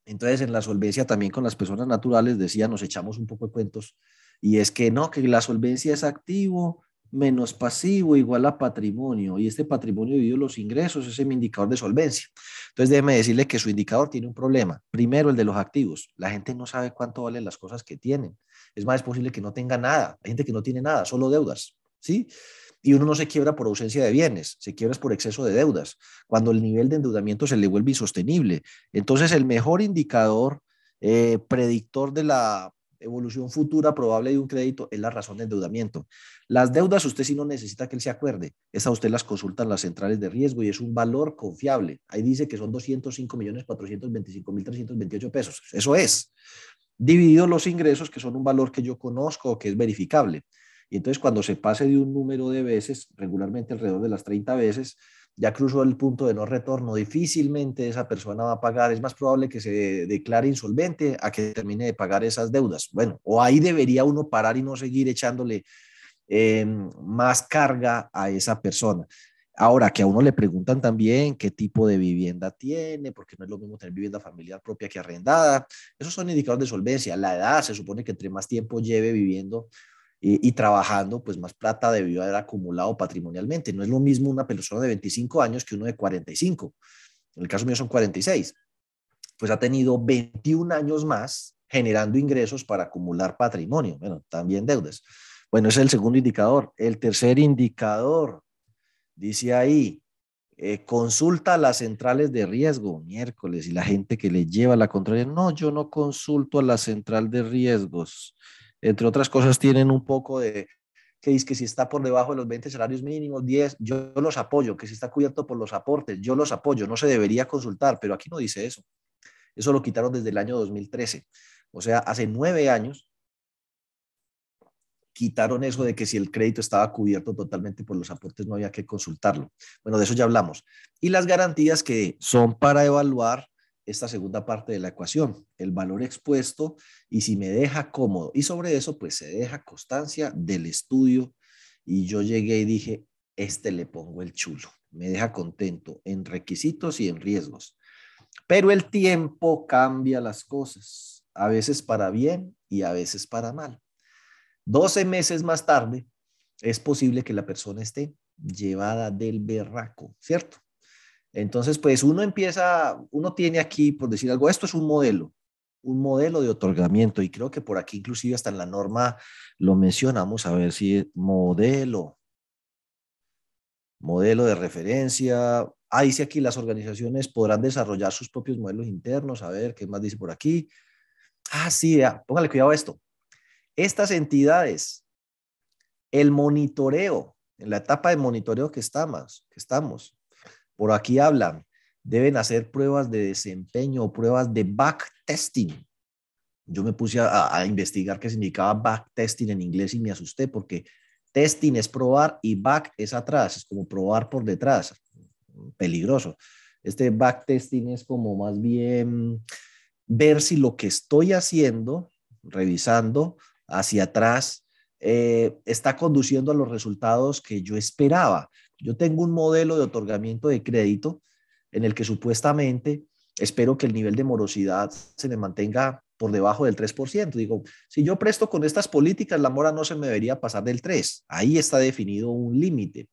Entonces, en la solvencia también con las personas naturales, decía, nos echamos un poco de cuentos y es que no, que la solvencia es activo menos pasivo igual a patrimonio. Y este patrimonio dividido los ingresos es mi indicador de solvencia. Entonces déjeme decirle que su indicador tiene un problema. Primero, el de los activos. La gente no sabe cuánto valen las cosas que tienen. Es más, es posible que no tenga nada. Hay gente que no tiene nada, solo deudas. ¿Sí? Y uno no se quiebra por ausencia de bienes, se quiebra por exceso de deudas, cuando el nivel de endeudamiento se le vuelve insostenible. Entonces, el mejor indicador eh, predictor de la evolución futura probable de un crédito es la razón de endeudamiento. Las deudas usted si no necesita que él se acuerde. Esa usted las consulta en las centrales de riesgo y es un valor confiable. Ahí dice que son 205 millones 425 mil 328 pesos. Eso es. Dividido los ingresos, que son un valor que yo conozco, que es verificable. Y entonces cuando se pase de un número de veces, regularmente alrededor de las 30 veces, ya cruzó el punto de no retorno, difícilmente esa persona va a pagar, es más probable que se declare insolvente a que termine de pagar esas deudas. Bueno, o ahí debería uno parar y no seguir echándole eh, más carga a esa persona. Ahora, que a uno le preguntan también qué tipo de vivienda tiene, porque no es lo mismo tener vivienda familiar propia que arrendada. Esos son indicadores de solvencia. La edad se supone que entre más tiempo lleve viviendo, y, trabajando, pues más plata debió haber acumulado patrimonialmente. No es lo mismo una persona de 25 años que uno de 45. En el caso mío son 46. Pues ha tenido 21 años más generando ingresos para acumular patrimonio. Bueno, también deudas. Bueno, ese es el segundo indicador. El tercer indicador, dice ahí, eh, consulta a las centrales de riesgo miércoles y la gente que le lleva la contraria, no, yo no consulto a la central de riesgos entre otras cosas, tienen un poco de que dice que si está por debajo de los 20 salarios mínimos, 10, yo los apoyo, que si está cubierto por los aportes, yo los apoyo, no se debería consultar, pero aquí no dice eso. Eso lo quitaron desde el año 2013. O sea, hace nueve años quitaron eso de que si el crédito estaba cubierto totalmente por los aportes no había que consultarlo. Bueno, de eso ya hablamos. Y las garantías que son para evaluar esta segunda parte de la ecuación, el valor expuesto y si me deja cómodo. Y sobre eso, pues se deja constancia del estudio y yo llegué y dije, este le pongo el chulo, me deja contento en requisitos y en riesgos. Pero el tiempo cambia las cosas, a veces para bien y a veces para mal. 12 meses más tarde, es posible que la persona esté llevada del berraco, ¿cierto? Entonces, pues uno empieza, uno tiene aquí, por decir algo, esto es un modelo, un modelo de otorgamiento y creo que por aquí inclusive hasta en la norma lo mencionamos, a ver si modelo, modelo de referencia. Ah, dice aquí las organizaciones podrán desarrollar sus propios modelos internos, a ver qué más dice por aquí. Ah, sí, póngale cuidado a esto. Estas entidades, el monitoreo, en la etapa de monitoreo que estamos, que estamos por aquí hablan, deben hacer pruebas de desempeño o pruebas de backtesting. Yo me puse a, investigar qué significaba backtesting en inglés y me asusté porque testing es probar y back es atrás, es como probar por detrás, peligroso. Este backtesting es como más bien ver si lo que estoy haciendo, revisando hacia atrás, eh, está conduciendo a los resultados que yo esperaba. Yo tengo un modelo de otorgamiento de crédito en el que supuestamente espero que el nivel de morosidad se me mantenga por debajo del 3%. Digo, si yo presto con estas políticas, la mora no se me debería pasar del 3. Ahí está definido un límite.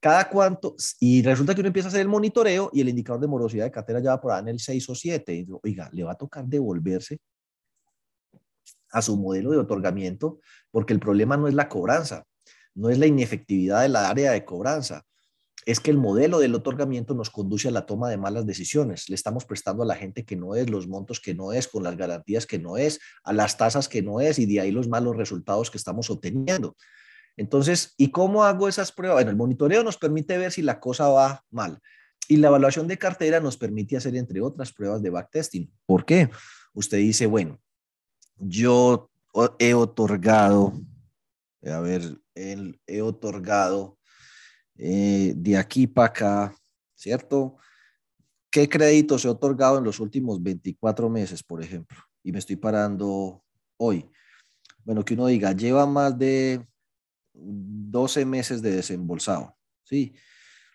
Cada cuánto, y resulta que uno empieza a hacer el monitoreo y el indicador de morosidad de cartera ya va por ahí en el 6 o 7. Y digo, oiga, le va a tocar devolverse a su modelo de otorgamiento porque el problema no es la cobranza, no es la inefectividad de la área de cobranza, es que el modelo del otorgamiento nos conduce a la toma de malas decisiones. Le estamos prestando a la gente que no es, los montos que no es, con las garantías que no es, a las tasas que no es y de ahí los malos resultados que estamos obteniendo. Entonces, ¿y cómo hago esas pruebas? Bueno, el monitoreo nos permite ver si la cosa va mal y la evaluación de cartera nos permite hacer, entre otras, pruebas de backtesting. ¿Por qué? Usted dice, bueno, yo he otorgado a ver, he otorgado eh, de aquí para acá, ¿cierto? ¿Qué créditos he otorgado en los últimos 24 meses, por ejemplo? Y me estoy parando hoy. Bueno, que uno diga, lleva más de 12 meses de desembolsado, ¿sí?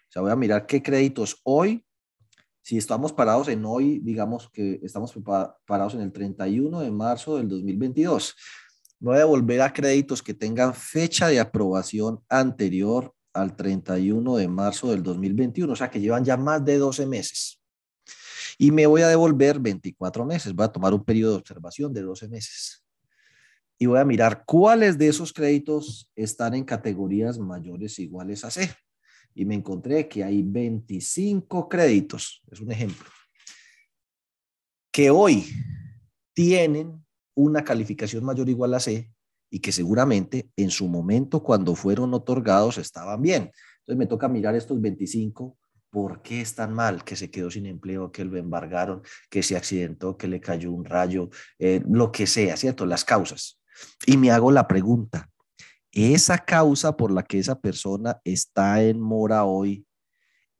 O sea, voy a mirar qué créditos hoy, si estamos parados en hoy, digamos que estamos parados en el 31 de marzo del 2022 no a volver a créditos que tengan fecha de aprobación anterior al 31 de marzo del 2021, o sea que llevan ya más de 12 meses. Y me voy a devolver 24 meses, voy a tomar un periodo de observación de 12 meses. Y voy a mirar cuáles de esos créditos están en categorías mayores iguales a C. Y me encontré que hay 25 créditos, es un ejemplo, que hoy tienen una calificación mayor o igual a C y que seguramente en su momento cuando fueron otorgados estaban bien. Entonces me toca mirar estos 25 ¿Por qué es tan mal que se quedó sin empleo, que lo embargaron, que se accidentó, que le cayó un rayo, eh, lo que sea, ¿cierto? Las causas. Y me hago la pregunta, ¿esa causa por la que esa persona está en mora hoy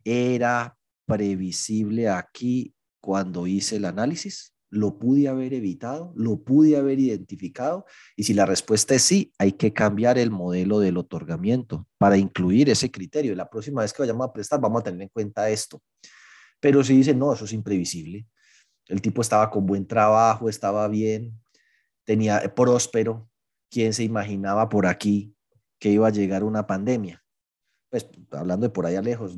era previsible aquí cuando hice el análisis? ¿Lo pude haber evitado? ¿Lo pude haber identificado? Y si la respuesta es sí, hay que cambiar el modelo del otorgamiento para incluir ese criterio. La próxima vez que vayamos a prestar, vamos a tener en cuenta esto. Pero si dicen, no, eso es imprevisible. El tipo estaba con buen trabajo, estaba bien, tenía eh, próspero. ¿Quién se imaginaba por aquí que iba a llegar una pandemia? Pues hablando de por allá lejos,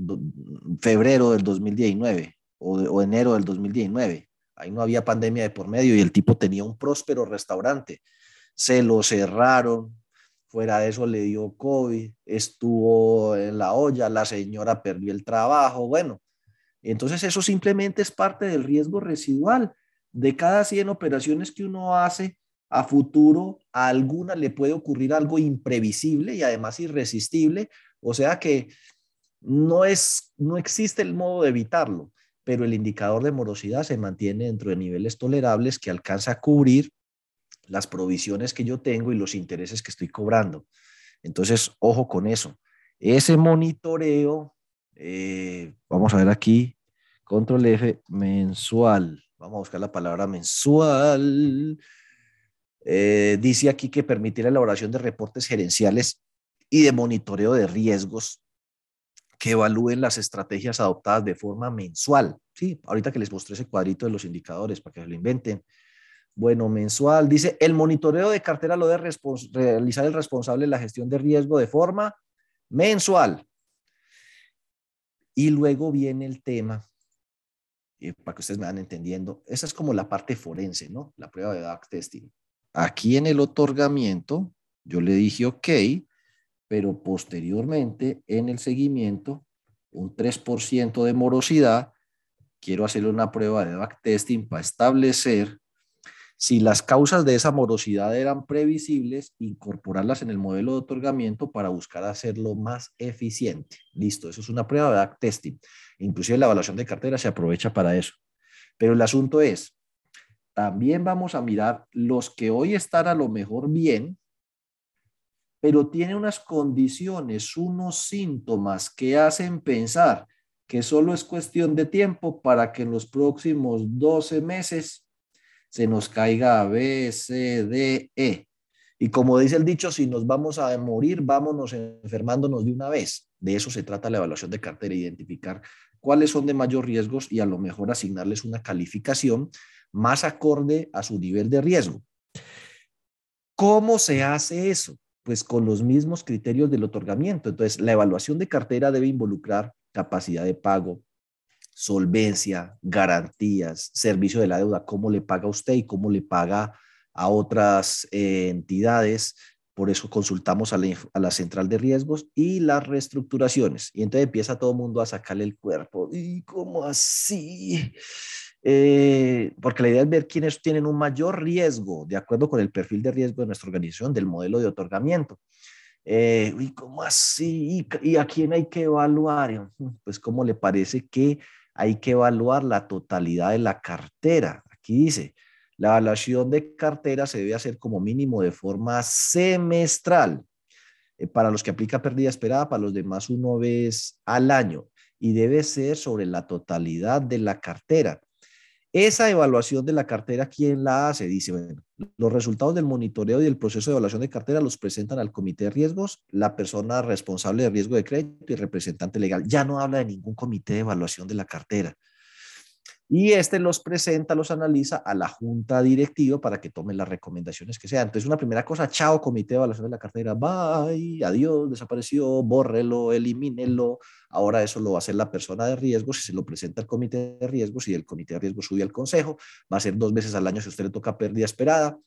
febrero del 2019 o, o enero del 2019 Ahí no había pandemia de por medio y el tipo tenía un próspero restaurante. Se lo cerraron, fuera de eso le dio COVID, estuvo en la olla, la señora perdió el trabajo, bueno. Entonces eso simplemente es parte del riesgo residual. De cada 100 operaciones que uno hace a futuro, a alguna le puede ocurrir algo imprevisible y además irresistible, o sea que no es no existe el modo de evitarlo pero el indicador de morosidad se mantiene dentro de niveles tolerables que alcanza a cubrir las provisiones que yo tengo y los intereses que estoy cobrando. Entonces, ojo con eso. Ese monitoreo, eh, vamos a ver aquí, control F, mensual. Vamos a buscar la palabra mensual. Eh, dice aquí que permitir la elaboración de reportes gerenciales y de monitoreo de riesgos que evalúen las estrategias adoptadas de forma mensual. Sí, ahorita que les mostré ese cuadrito de los indicadores para que lo inventen. Bueno, mensual. Dice, el monitoreo de cartera lo debe realizar el responsable de la gestión de riesgo de forma mensual. Y luego viene el tema, para que ustedes me van entendiendo, esa es como la parte forense, ¿no? La prueba de backtesting. Aquí en el otorgamiento, yo le dije, ok, pero posteriormente en el seguimiento, un 3% de morosidad, quiero hacerle una prueba de backtesting para establecer si las causas de esa morosidad eran previsibles, incorporarlas en el modelo de otorgamiento para buscar hacerlo más eficiente. Listo, eso es una prueba de backtesting. Inclusive la evaluación de cartera se aprovecha para eso. Pero el asunto es, también vamos a mirar los que hoy están a lo mejor bien, pero tiene unas condiciones, unos síntomas que hacen pensar que solo es cuestión de tiempo para que en los próximos 12 meses se nos caiga B, C, D, E. Y como dice el dicho, si nos vamos a morir, vámonos enfermándonos de una vez. De eso se trata la evaluación de cartera, identificar cuáles son de mayor riesgos y a lo mejor asignarles una calificación más acorde a su nivel de riesgo. ¿Cómo se hace eso? Pues con los mismos criterios del otorgamiento. Entonces, la evaluación de cartera debe involucrar capacidad de pago, solvencia, garantías, servicio de la deuda, cómo le paga a usted y cómo le paga a otras eh, entidades. Por eso consultamos a la, central de riesgos y las reestructuraciones. Y entonces empieza todo el mundo a sacarle el cuerpo. ¿Y cómo así? Eh, porque la idea es ver quiénes tienen un mayor riesgo, de acuerdo con el perfil de riesgo de nuestra organización, del modelo de otorgamiento. Eh, ¿Y cómo así? ¿Y, a quién hay que evaluar? Pues, ¿cómo le parece que hay que evaluar la totalidad de la cartera? Aquí dice, la evaluación de cartera se debe hacer como mínimo de forma semestral. Eh, para los que aplica pérdida esperada, para los demás una vez al año. Y debe ser sobre la totalidad de la cartera. Esa evaluación de la cartera, ¿quién la hace? Dice, bueno, los resultados del monitoreo y del proceso de evaluación de cartera los presentan al comité de riesgos, la persona responsable de riesgo de crédito y representante legal. Ya no habla de ningún comité de evaluación de la cartera y este los presenta, los analiza a la junta directiva para que tome las recomendaciones que sean. Entonces, una primera cosa, chao, comité de evaluación de la cartera, bye, adiós, desapareció, bórrelo, elimínelo. Ahora eso lo va a hacer la persona de riesgos, si se lo presenta al comité de riesgos y el comité de riesgos sube al consejo, va a ser dos veces al año si usted le toca pérdida esperada.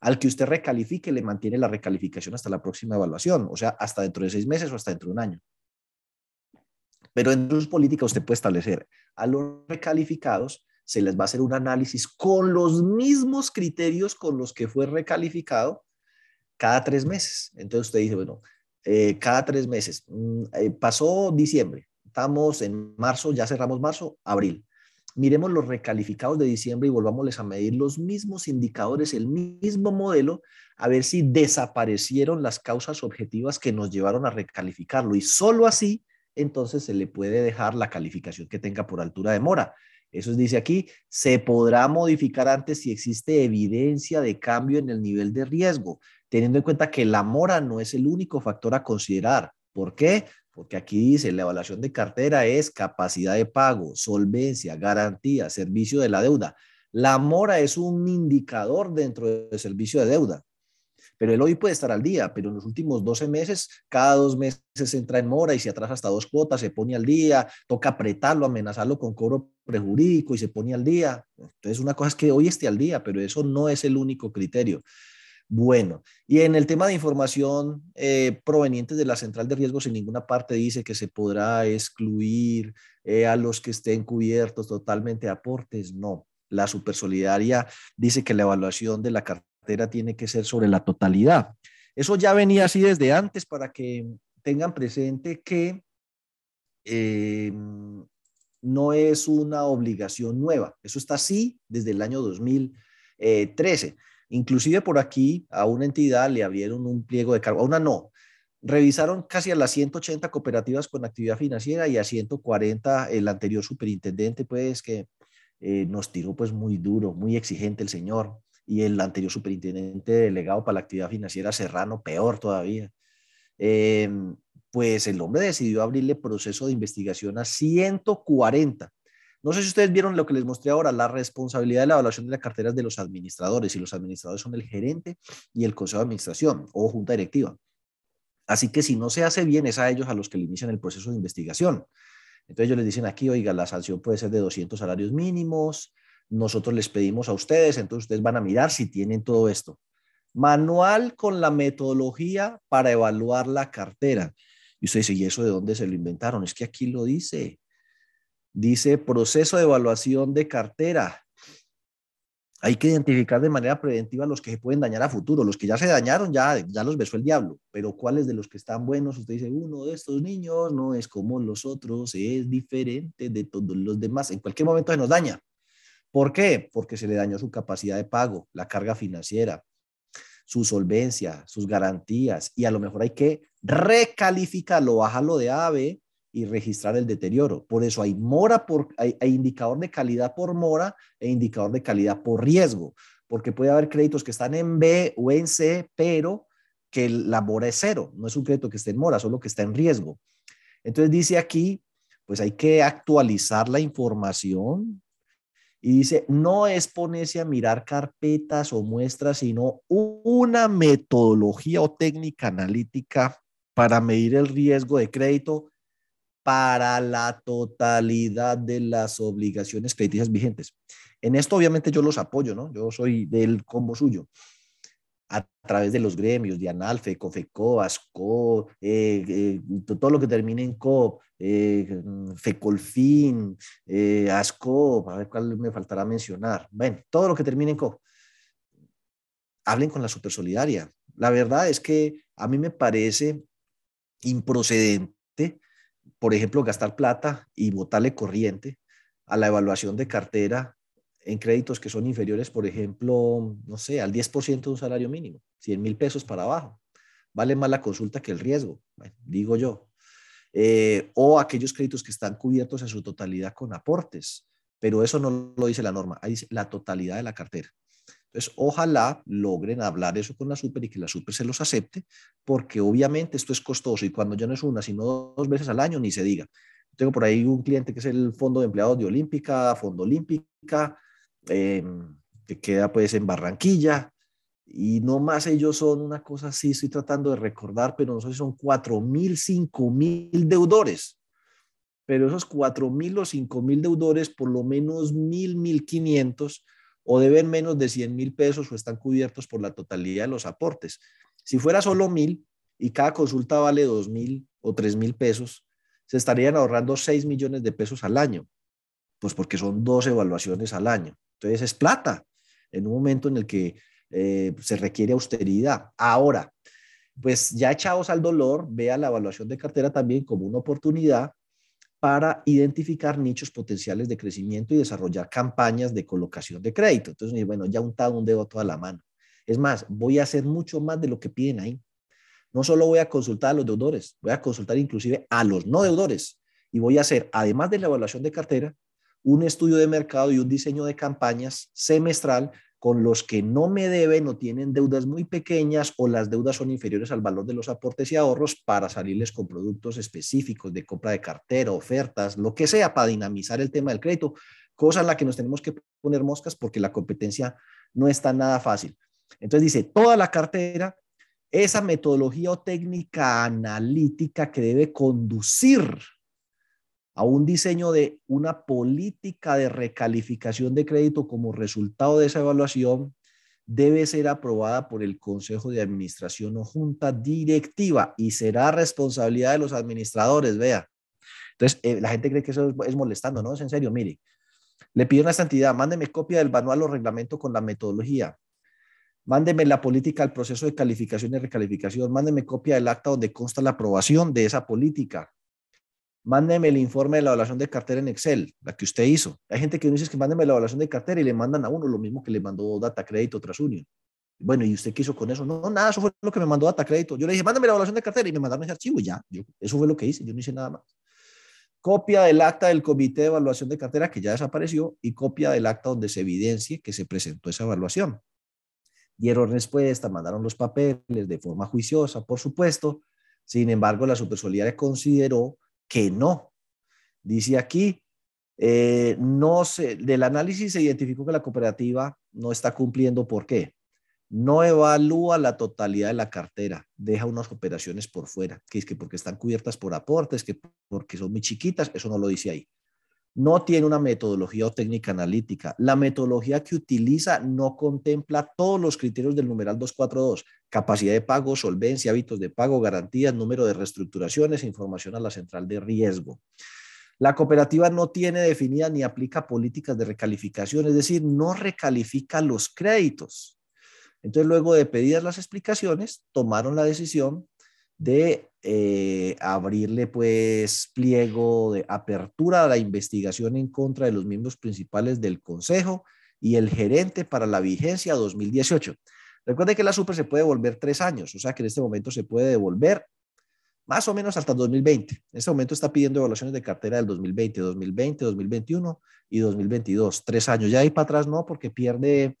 Al que usted recalifique, le mantiene la recalificación hasta la próxima evaluación, o sea, hasta dentro de seis meses o hasta dentro de un año. Pero en sus políticas usted puede establecer a los recalificados se les va a hacer un análisis con los mismos criterios con los que fue recalificado cada tres meses. Entonces usted dice, bueno, eh, cada tres meses. Mm, eh, pasó diciembre, estamos en marzo, ya cerramos marzo, abril. Miremos los recalificados de diciembre y volvámosles a medir los mismos indicadores, el mismo modelo, a ver si desaparecieron las causas objetivas que nos llevaron a recalificarlo. Y solo así, entonces se le puede dejar la calificación que tenga por altura de mora. Eso dice aquí, se podrá modificar antes si existe evidencia de cambio en el nivel de riesgo teniendo en cuenta que la mora no es el único factor a considerar. ¿Por qué? Porque aquí dice, la evaluación de cartera es capacidad de pago, solvencia, garantía, servicio de la deuda. La mora es un indicador dentro del servicio de deuda. Pero el hoy puede estar al día, pero en los últimos 12 meses, cada dos meses entra en mora y se atrasa hasta dos cuotas, se pone al día, toca apretarlo, amenazarlo con cobro prejurídico y se pone al día. Entonces, una cosa es que hoy esté al día, pero eso no es el único criterio. Bueno, y en el tema de información eh, provenientes de la central de riesgos, en ninguna parte dice que se podrá excluir eh, a los que estén cubiertos totalmente aportes. No, la supersolidaria dice que la evaluación de la cartera tiene que ser sobre la totalidad. Eso ya venía así desde antes para que tengan presente que eh, no es una obligación nueva. Eso está así desde el año 2013. Inclusive por aquí a una entidad le abrieron un pliego de cargo, a una no. Revisaron casi a las 180 cooperativas con actividad financiera y a 140 el anterior superintendente, pues que eh, nos tiró pues muy duro, muy exigente el señor. Y el anterior superintendente delegado para la actividad financiera, Serrano, peor todavía. Em, pues el hombre decidió abrirle proceso de investigación a 140 no sé si ustedes vieron lo que les mostré ahora, la responsabilidad de la evaluación de las carteras de los administradores, y los administradores son el gerente y el consejo de administración o junta directiva. Así que si no se hace bien, es a ellos a los que le inician el proceso de investigación. Entonces ellos les dicen aquí, oiga, la sanción puede ser de 200 salarios mínimos, nosotros les pedimos a ustedes, entonces ustedes van a mirar si tienen todo esto. Manual con la metodología para evaluar la cartera. Y usted dice, ¿y eso de dónde se lo inventaron? Es que aquí lo dice. Dice proceso de evaluación de cartera. Hay que identificar de manera preventiva los que se pueden dañar a futuro. Los que ya se dañaron, ya, ya los besó el diablo. Pero cuáles de los que están buenos, usted dice, uno de estos niños no es como los otros, es diferente de todos los demás. En cualquier momento se nos daña. ¿Por qué? Porque se le dañó su capacidad de pago, la carga financiera, su solvencia, sus garantías. Y a lo mejor hay que recalificarlo, bajarlo de A a B y registrar el deterioro. Por eso hay mora por hay, indicador de calidad por mora e indicador de calidad por riesgo, porque puede haber créditos que están en B o en C, pero que la mora es cero, no es un crédito que esté en mora, solo que está en riesgo. Entonces dice aquí, pues hay que actualizar la información y dice, no es ponerse a mirar carpetas o muestras, sino una metodología o técnica analítica para medir el riesgo de crédito para la totalidad de las obligaciones crediticias vigentes. En esto obviamente yo los apoyo, ¿no? Yo soy del combo suyo. A través de los gremios de ANALFE, COFECO, ASCO, eh, eh, todo lo que termine en COP, eh, FECOLFIN, ASCO, a ver cuál me faltará mencionar. Bueno, todo lo que termine en COP. Hablen con la Supersolidaria. La verdad es que a mí me parece improcedente por ejemplo, gastar plata y botarle corriente a la evaluación de cartera en créditos que son inferiores, por ejemplo, no sé, al 10% de un salario mínimo, 100 mil pesos para abajo. Vale más la consulta que el riesgo, digo yo. Eh, o aquellos créditos que están cubiertos en su totalidad con aportes, pero eso no lo dice la norma, ahí dice la totalidad de la cartera. Entonces, ojalá logren hablar eso con la super y que la super se los acepte, porque obviamente esto es costoso y cuando ya no es una, sino dos veces al año, ni se diga. Tengo por ahí un cliente que es el Fondo de Empleados de Olímpica, Fondo Olímpica, em, que queda pues en Barranquilla, y no más ellos son una cosa así, estoy tratando de recordar, pero no sé si son cuatro mil, cinco mil deudores. Pero esos cuatro mil o cinco mil deudores, por lo menos mil, mil quinientos, o deben menos de 100 mil pesos o están cubiertos por la totalidad de los aportes. Si fuera solo mil y cada consulta vale 2 mil o 3 mil pesos, se estarían ahorrando 6 millones de pesos al año. Pues porque son dos evaluaciones al año. Entonces es plata en un momento en el que eh, se requiere austeridad. Ahora, pues ya echados al dolor, vea la evaluación de cartera también como una oportunidad para identificar nichos potenciales de crecimiento y desarrollar campañas de colocación de crédito. Entonces, bueno, ya untado un dedo a toda la mano. Es más, voy a hacer mucho más de lo que piden ahí. No solo voy a consultar a los deudores, voy a consultar inclusive a los no deudores y voy a hacer, además de la evaluación de cartera, un estudio de mercado y un diseño de campañas semestral con los que no me deben o tienen deudas muy pequeñas o las deudas son inferiores al valor de los aportes y ahorros para salirles con productos específicos de compra de cartera, ofertas, lo que sea para dinamizar el tema del crédito, cosa en la que nos tenemos que poner moscas porque la competencia no está nada fácil. Entonces dice, toda la cartera, esa metodología o técnica analítica que debe conducir a un diseño de una política de recalificación de crédito como resultado de esa evaluación debe ser aprobada por el Consejo de Administración o Junta Directiva y será responsabilidad de los administradores, vea. Entonces, eh, la gente cree que eso es, molestando, ¿no? Es en serio, mire. Le pido a esta entidad, mándeme copia del manual o reglamento con la metodología. Mándeme la política al proceso de calificación y recalificación. Mándeme copia del acta donde consta la aprobación de esa política mándeme el informe de la evaluación de cartera en Excel, la que usted hizo. Hay gente que dice que mándeme la evaluación de cartera y le mandan a uno lo mismo que le mandó Data Crédito tras Union. Bueno, ¿y usted qué hizo con eso? No, nada, eso fue lo que me mandó Data Crédito. Yo le dije, mándeme la evaluación de cartera y me mandaron ese archivo y ya. eso fue lo que hice, yo no hice nada más. Copia del acta del comité de evaluación de cartera que ya desapareció y copia del acta donde se evidencie que se presentó esa evaluación. Dieron respuesta, mandaron los papeles de forma juiciosa, por supuesto. Sin embargo, la supersolidaria consideró que no. Dice aquí, eh, no se, del análisis se identificó que la cooperativa no está cumpliendo. ¿Por qué? No evalúa la totalidad de la cartera, deja unas operaciones por fuera, que es que porque están cubiertas por aportes, que porque son muy chiquitas, eso no lo dice ahí. No tiene una metodología o técnica analítica. La metodología que utiliza no contempla todos los criterios del numeral 242, capacidad de pago, solvencia, hábitos de pago, garantías, número de reestructuraciones, información a la central de riesgo. La cooperativa no tiene definida ni aplica políticas de recalificación, es decir, no recalifica los créditos. Entonces, luego de pedidas las explicaciones, tomaron la decisión de eh, abrirle pues pliego de apertura a la investigación en contra de los miembros principales del Consejo y el gerente para la vigencia 2018. Recuerde que la super se puede devolver tres años, o sea que en este momento se puede devolver más o menos hasta 2020. En este momento está pidiendo evaluaciones de cartera del 2020, 2020, 2021 y 2022. Tres años. Ya ahí para atrás no, porque pierde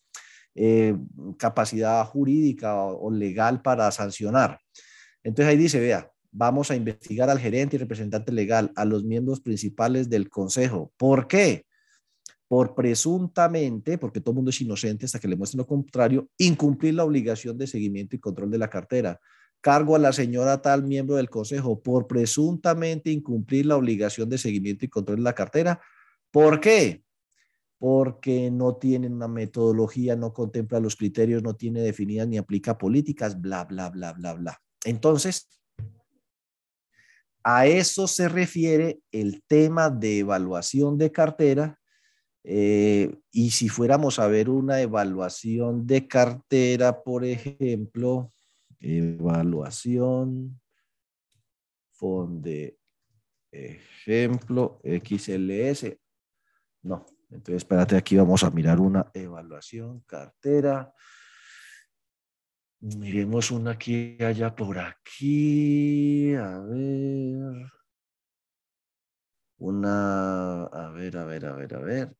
eh, capacidad jurídica o, legal para sancionar. Entonces ahí dice, vea, vamos a investigar al gerente y representante legal, a los miembros principales del consejo. ¿Por qué? por presuntamente, porque todo el mundo es inocente hasta que le muestren lo contrario, incumplir la obligación de seguimiento y control de la cartera. Cargo a la señora tal miembro del consejo por presuntamente incumplir la obligación de seguimiento y control de la cartera. ¿Por qué? Porque no tienen una metodología, no contempla los criterios, no tiene definidas ni aplica políticas, bla, bla, bla, bla, bla. Entonces, a eso se refiere el tema de evaluación de cartera eh, y si fuéramos a ver una evaluación de cartera, por ejemplo, evaluación de ejemplo XLS. No, entonces espérate, aquí vamos a mirar una evaluación cartera. Miremos una aquí, allá por aquí. A ver. Una, a ver, a ver, a ver, a ver.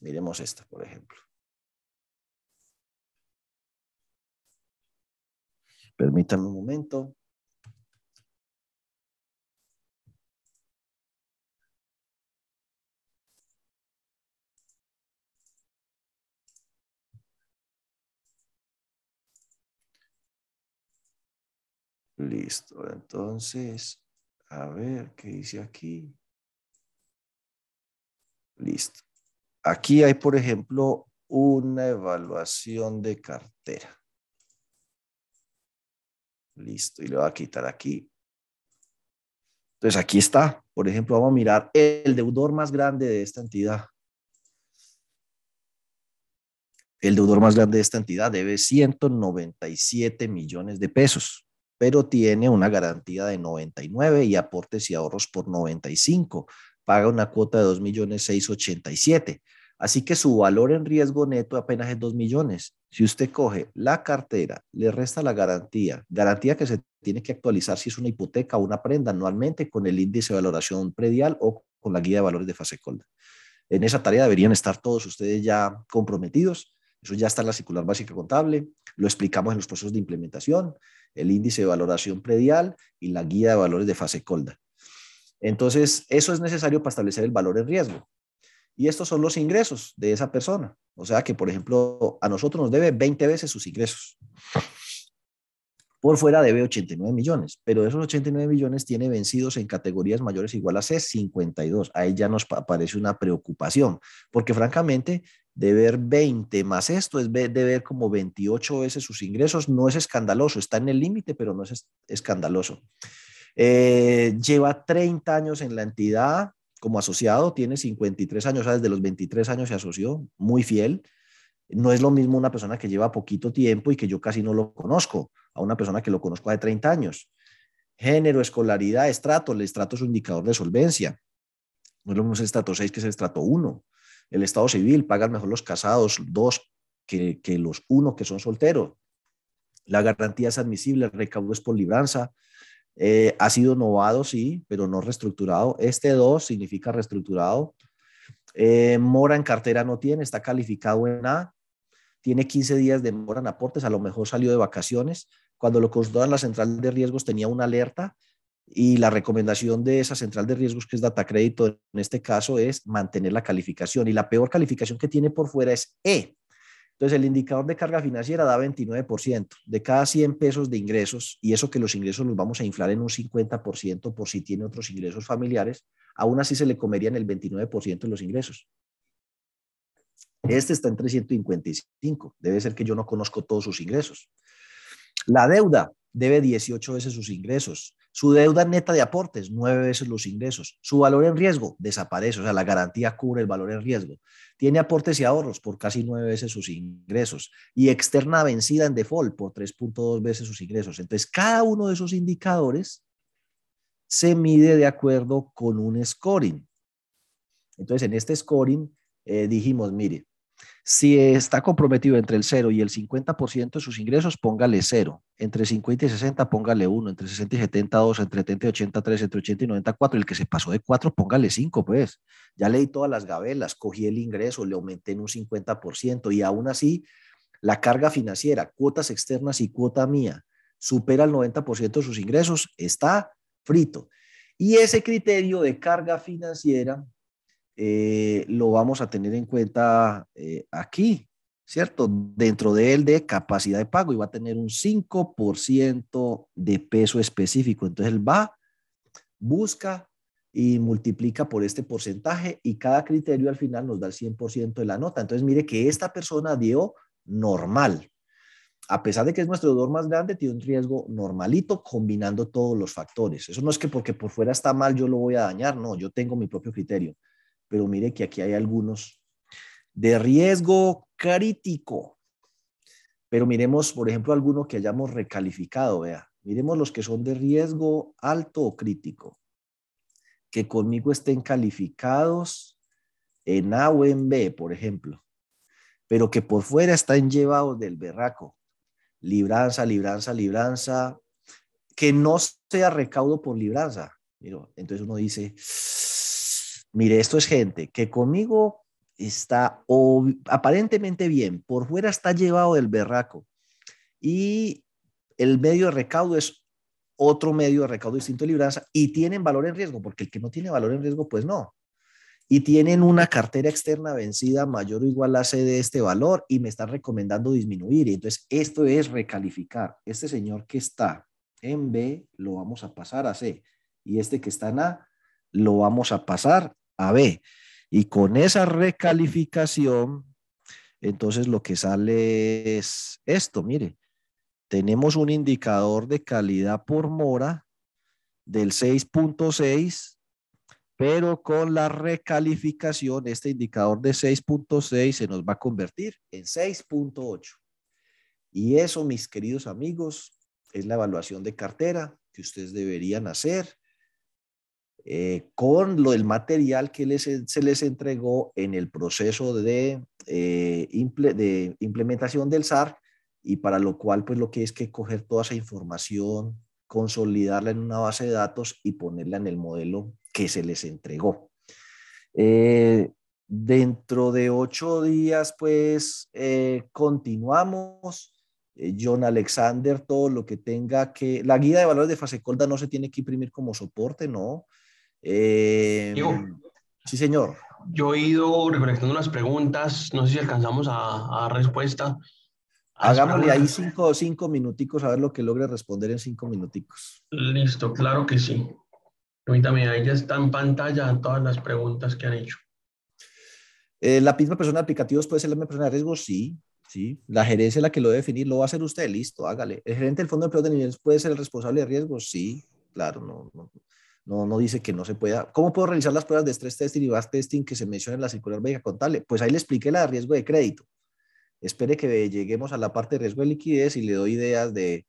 Miremos esta, por ejemplo. Permítanme un momento. Listo, entonces, a ver qué dice aquí. Listo. Aquí hay, por ejemplo, una evaluación de cartera. Listo, y le voy a quitar aquí. Entonces aquí está, por ejemplo, vamos a mirar el deudor más grande de esta entidad, el deudor más grande de esta entidad debe 197 millones de pesos, pero tiene una garantía de 99 y aportes y ahorros por 95. Paga una cuota de 2 millones 687. Así que su valor en riesgo neto apenas es 2 millones. Si usted coge la cartera, le resta la garantía, garantía que se tiene que actualizar si es una hipoteca o una prenda anualmente con el índice de valoración predial o con la guía de valores de fase colda. En esa tarea deberían estar todos ustedes ya comprometidos. Eso ya está en la circular básica contable. Lo explicamos en los procesos de implementación, el índice de valoración predial y la guía de valores de fase colda. Entonces, eso es necesario para establecer el valor en riesgo. Y estos son los ingresos de esa persona. O sea que, por ejemplo, a nosotros nos debe 20 veces sus ingresos. Por fuera debe 89 millones, pero esos 89 millones tiene vencidos en categorías mayores igual a C, 52. Ahí ya nos aparece una preocupación, porque francamente, deber 20 más esto es deber como 28 veces sus ingresos. No es escandaloso, está en el límite, pero no es escandaloso. Eh, lleva 30 años en la entidad como asociado, tiene 53 años, o sea, desde los 23 años se asoció, muy fiel. No es lo mismo una persona que lleva poquito tiempo y que yo casi no lo conozco a una persona que lo conozco de 30 años. Género, escolaridad, estrato. El estrato es un indicador de solvencia. No es lo mismo el estrato 6 que es el estrato 1. El estado civil pagan mejor los casados, dos, que, que los uno que son solteros. La garantía es admisible, el recaudo es por libranza. Eh, ha sido novado, sí, pero no reestructurado. Este 2 significa reestructurado. Eh, mora en cartera no tiene, está calificado en A tiene 15 días de mora en aportes, a lo mejor salió de vacaciones. Cuando lo consultaron la central de riesgos tenía una alerta y la recomendación de esa central de riesgos, que es data crédito en este caso, es mantener la calificación. Y la peor calificación que tiene por fuera es E. Entonces, el indicador de carga financiera da 29% de cada 100 pesos de ingresos, y eso que los ingresos los vamos a inflar en un 50% por si tiene otros ingresos familiares, aún así se le comerían el 29% de los ingresos. Este está en 355. Debe ser que yo no conozco todos sus ingresos. La deuda debe 18 veces sus ingresos. Su deuda neta de aportes, 9 veces los ingresos. Su valor en riesgo desaparece, o sea, la garantía cubre el valor en riesgo. Tiene aportes y ahorros por casi 9 veces sus ingresos. Y externa vencida en default por 3.2 veces sus ingresos. Entonces, cada uno de esos indicadores se mide de acuerdo con un scoring. Entonces, en este scoring eh, dijimos, mire, si está comprometido entre el 0 y el 50% de sus ingresos, póngale 0. Entre 50 y 60, póngale 1. Entre 60 y 70, 2. Entre 70 y 80, 3. Entre 80 y 90, 4. El que se pasó de 4, póngale 5, pues. Ya leí todas las gabelas, cogí el ingreso, le aumenté en un 50% y aún así, la carga financiera, cuotas externas y cuota mía, supera el 90% de sus ingresos, está frito. Y ese criterio de carga financiera eh, lo vamos a tener en cuenta eh, aquí, ¿cierto? Dentro de él de capacidad de pago y va a tener un 5% de peso específico. Entonces él va, busca y multiplica por este porcentaje y cada criterio al final nos da el 100% de la nota. Entonces mire que esta persona dio normal. A pesar de que es nuestro deudor más grande, tiene un riesgo normalito combinando todos los factores. Eso no es que porque por fuera está mal yo lo voy a dañar, no, yo tengo mi propio criterio pero mire que aquí hay algunos de riesgo crítico. Pero miremos, por ejemplo, algunos que hayamos recalificado, vea. Miremos los que son de riesgo alto o crítico, que conmigo estén calificados en A o en B, por ejemplo, pero que por fuera están llevados del berraco. Libranza, libranza, libranza, que no sea recaudo por libranza. Entonces uno dice, Mire, esto es gente que conmigo está aparentemente bien, por fuera está llevado del berraco y el medio de recaudo es otro medio de recaudo distinto de libranza y tienen valor en riesgo, porque el que no tiene valor en riesgo, pues no. Y tienen una cartera externa vencida mayor o igual a C de este valor y me están recomendando disminuir. Entonces esto es recalificar. Este señor que está en B lo vamos a pasar a C y este que está en A lo vamos a pasar a B. Y con esa recalificación, entonces lo que sale es esto, mire, tenemos un indicador de calidad por mora del 6.6, pero con la recalificación, este indicador de 6.6 se nos va a convertir en 6.8. Y eso, mis queridos amigos, es la evaluación de cartera que ustedes deberían hacer eh, con lo del material que se les entregó en el proceso de, eh, implementación del SAR y para lo cual pues lo que es que coger toda esa información, consolidarla en una base de datos y ponerla en el modelo que se les entregó. Eh, dentro de ocho días pues continuamos. John Alexander, todo lo que tenga que... La guía de valores de Fasecolda no se tiene que imprimir como soporte, ¿no? Eh, sí, señor. Yo he ido recolectando unas preguntas, no sé si alcanzamos a, a respuesta. Hagámosle ahí cinco, cinco minuticos a ver lo que logre responder en cinco minuticos. Listo, claro que sí. Permítame, ahí ya está en pantalla todas las preguntas que han hecho. Eh, ¿La misma persona de aplicativos puede ser la misma persona de riesgo? Sí, sí. La gerencia es la que lo debe definir, lo va a hacer usted, listo, hágale. ¿El gerente del fondo de empleo de niveles puede ser el responsable de riesgos? Sí, claro, no, no, no, no dice que no se pueda. ¿Cómo puedo realizar las pruebas de stress testing y back testing que se menciona en la circular médica contable? Pues ahí le expliqué la de riesgo de crédito. Espere que lleguemos a la parte de riesgo de liquidez y le doy ideas de,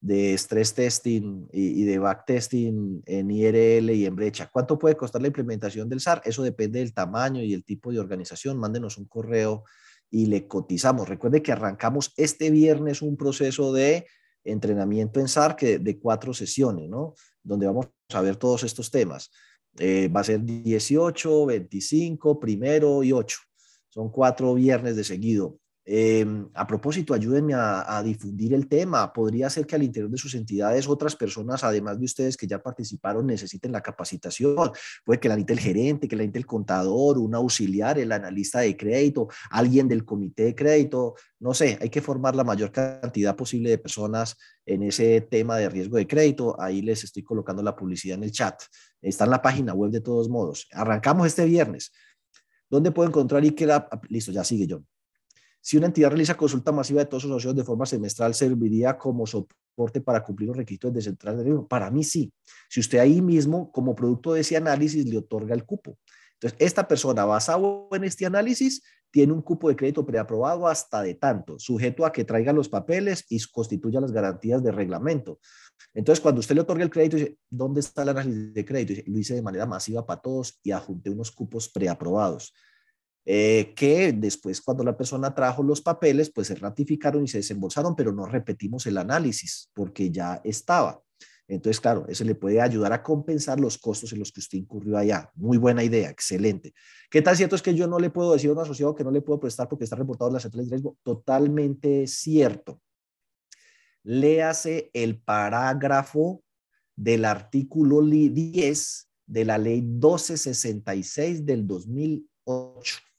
de stress testing y, de back testing en IRL y en brecha. ¿Cuánto puede costar la implementación del SAR? Eso depende del tamaño y el tipo de organización. Mándenos un correo y le cotizamos. Recuerde que arrancamos este viernes un proceso de entrenamiento en SAR que de cuatro sesiones, ¿no? Donde vamos a ver todos estos temas. Eh, va a ser 18, 25, primero y 8. Son cuatro viernes de seguido. Em, a propósito, ayúdenme a, difundir el tema. Podría ser que al interior de sus entidades otras personas, además de ustedes que ya participaron, necesiten la capacitación. Puede que la necesite el gerente, que la necesite el contador, un auxiliar, el analista de crédito, alguien del comité de crédito. No sé, hay que formar la mayor cantidad posible de personas en ese tema de riesgo de crédito. Ahí les estoy colocando la publicidad en el chat. Está en la página web de todos modos. Arrancamos este viernes. ¿Dónde puedo encontrar y la... Listo, ya sigue John. Si una entidad realiza consulta masiva de todos sus socios de forma semestral, ¿serviría como soporte para cumplir los requisitos de central de riesgo? Para mí sí. Si usted ahí mismo, como producto de ese análisis, le otorga el cupo. Entonces, esta persona basado en este análisis tiene un cupo de crédito preaprobado hasta de tanto, sujeto a que traiga los papeles y constituya las garantías de reglamento. Entonces, cuando usted le otorga el crédito, dice, ¿dónde está el análisis de crédito? Dice, lo hice de manera masiva para todos y adjunté unos cupos preaprobados. Eh, que después cuando la persona trajo los papeles, pues se ratificaron y se desembolsaron, pero no repetimos el análisis porque ya estaba. Entonces, claro, eso le puede ayudar a compensar los costos en los que usted incurrió allá. Muy buena idea, excelente. ¿Qué tan cierto es que yo no le puedo decir a un asociado que no le puedo prestar porque está reportado en la central de riesgo? Totalmente cierto. Léase el parágrafo del artículo 10 de la ley 1266 del 2008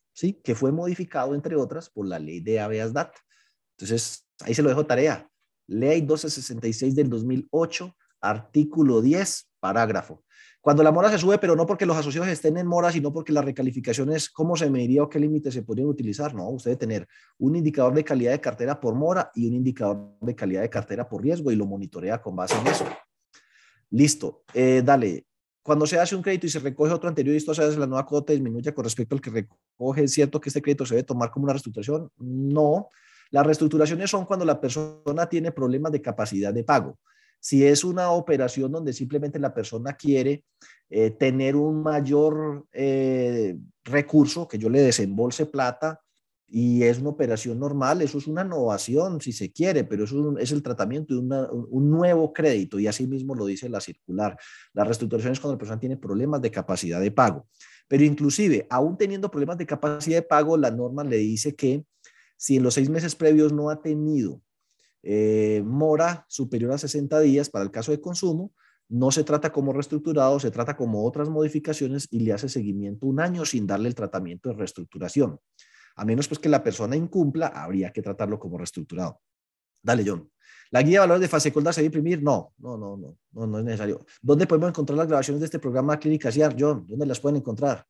que fue modificado, entre otras, por la ley de habeas. Entonces, ahí se lo dejo tarea. Ley 1266 del 2008, artículo 10, parágrafo. Cuando la mora se sube, pero no porque los asociados estén en mora, sino porque la recalificación es cómo se mediría o qué límites se podrían utilizar. No, usted debe tener un indicador de calidad de cartera por mora y un indicador de calidad de cartera por riesgo y lo monitorea con base en eso. Listo. Eh, dale cuando se hace un crédito y se recoge otro anterior y esto se hace la nueva cuota disminuye con respecto al que recoge, ¿es cierto que este crédito se debe tomar como una reestructuración? No. Las reestructuraciones son cuando la persona tiene problemas de capacidad de pago. Si es una operación donde simplemente la persona quiere eh, tener un mayor eh, recurso, que yo le desembolse plata, y es una operación normal, eso es una innovación si se quiere, pero eso es el tratamiento de un nuevo crédito y así mismo lo dice la circular. La reestructuración es cuando la persona tiene problemas de capacidad de pago. Pero inclusive, aún teniendo problemas de capacidad de pago, la norma le dice que si en los seis meses previos no ha tenido eh, mora superior a 60 días para el caso de consumo, no se trata como reestructurado, se trata como otras modificaciones y le hace seguimiento un año sin darle el tratamiento de reestructuración. A menos pues que la persona incumpla, habría que tratarlo como reestructurado. Dale, John. ¿La guía de valores de fase colda se debe imprimir? No, no, no, no, no, no es necesario. ¿Dónde podemos encontrar las grabaciones de este programa Clínica CIAR, John? ¿Dónde las pueden encontrar?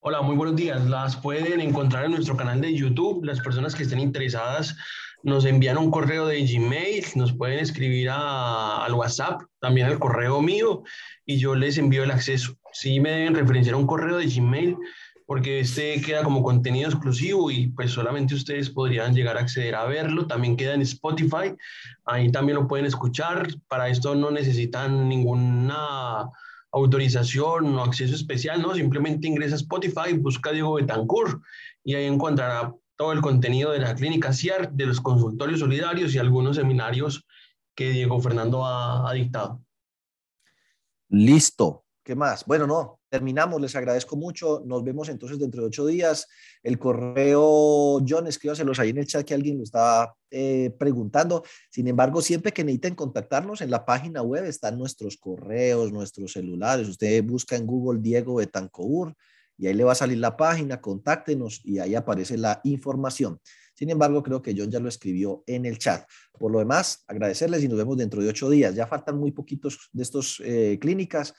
Hola, muy buenos días. Las pueden encontrar en nuestro canal de YouTube. Las personas que estén interesadas nos envían un correo de Gmail, nos pueden escribir al WhatsApp, también al correo mío, y yo les envío el acceso. Sí me deben referenciar un correo de Gmail, porque este queda como contenido exclusivo y pues solamente ustedes podrían llegar a acceder a verlo. También queda en Spotify, ahí también lo pueden escuchar. Para esto no necesitan ninguna autorización o acceso especial, ¿no? Simplemente ingresa a Spotify, busca Diego Betancourt y ahí encontrará todo el contenido de la clínica CIAR, de los consultorios solidarios y algunos seminarios que Diego Fernando ha, dictado. Listo. ¿Qué más? Bueno, no, terminamos. Les agradezco mucho. Nos vemos entonces dentro de ocho días. El correo, John, escríbaselos ahí en el chat que alguien lo estaba eh, preguntando. Sin embargo, siempre que necesiten contactarnos en la página web están nuestros correos, nuestros celulares. Usted busca en Google Diego Betancourt y ahí le va a salir la página, contáctenos y ahí aparece la información. Sin embargo, creo que John ya lo escribió en el chat. Por lo demás, agradecerles y nos vemos dentro de ocho días. Ya faltan muy poquitos de estos eh, clínicas.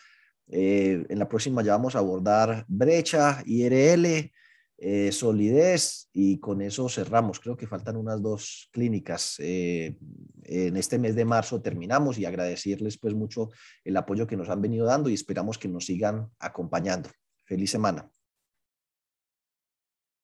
Eh, en la próxima ya vamos a abordar brecha, IRL, eh, solidez y con eso cerramos. Creo que faltan unas dos clínicas. en este mes de marzo terminamos y agradecerles pues mucho el apoyo que nos han venido dando y esperamos que nos sigan acompañando. Feliz semana.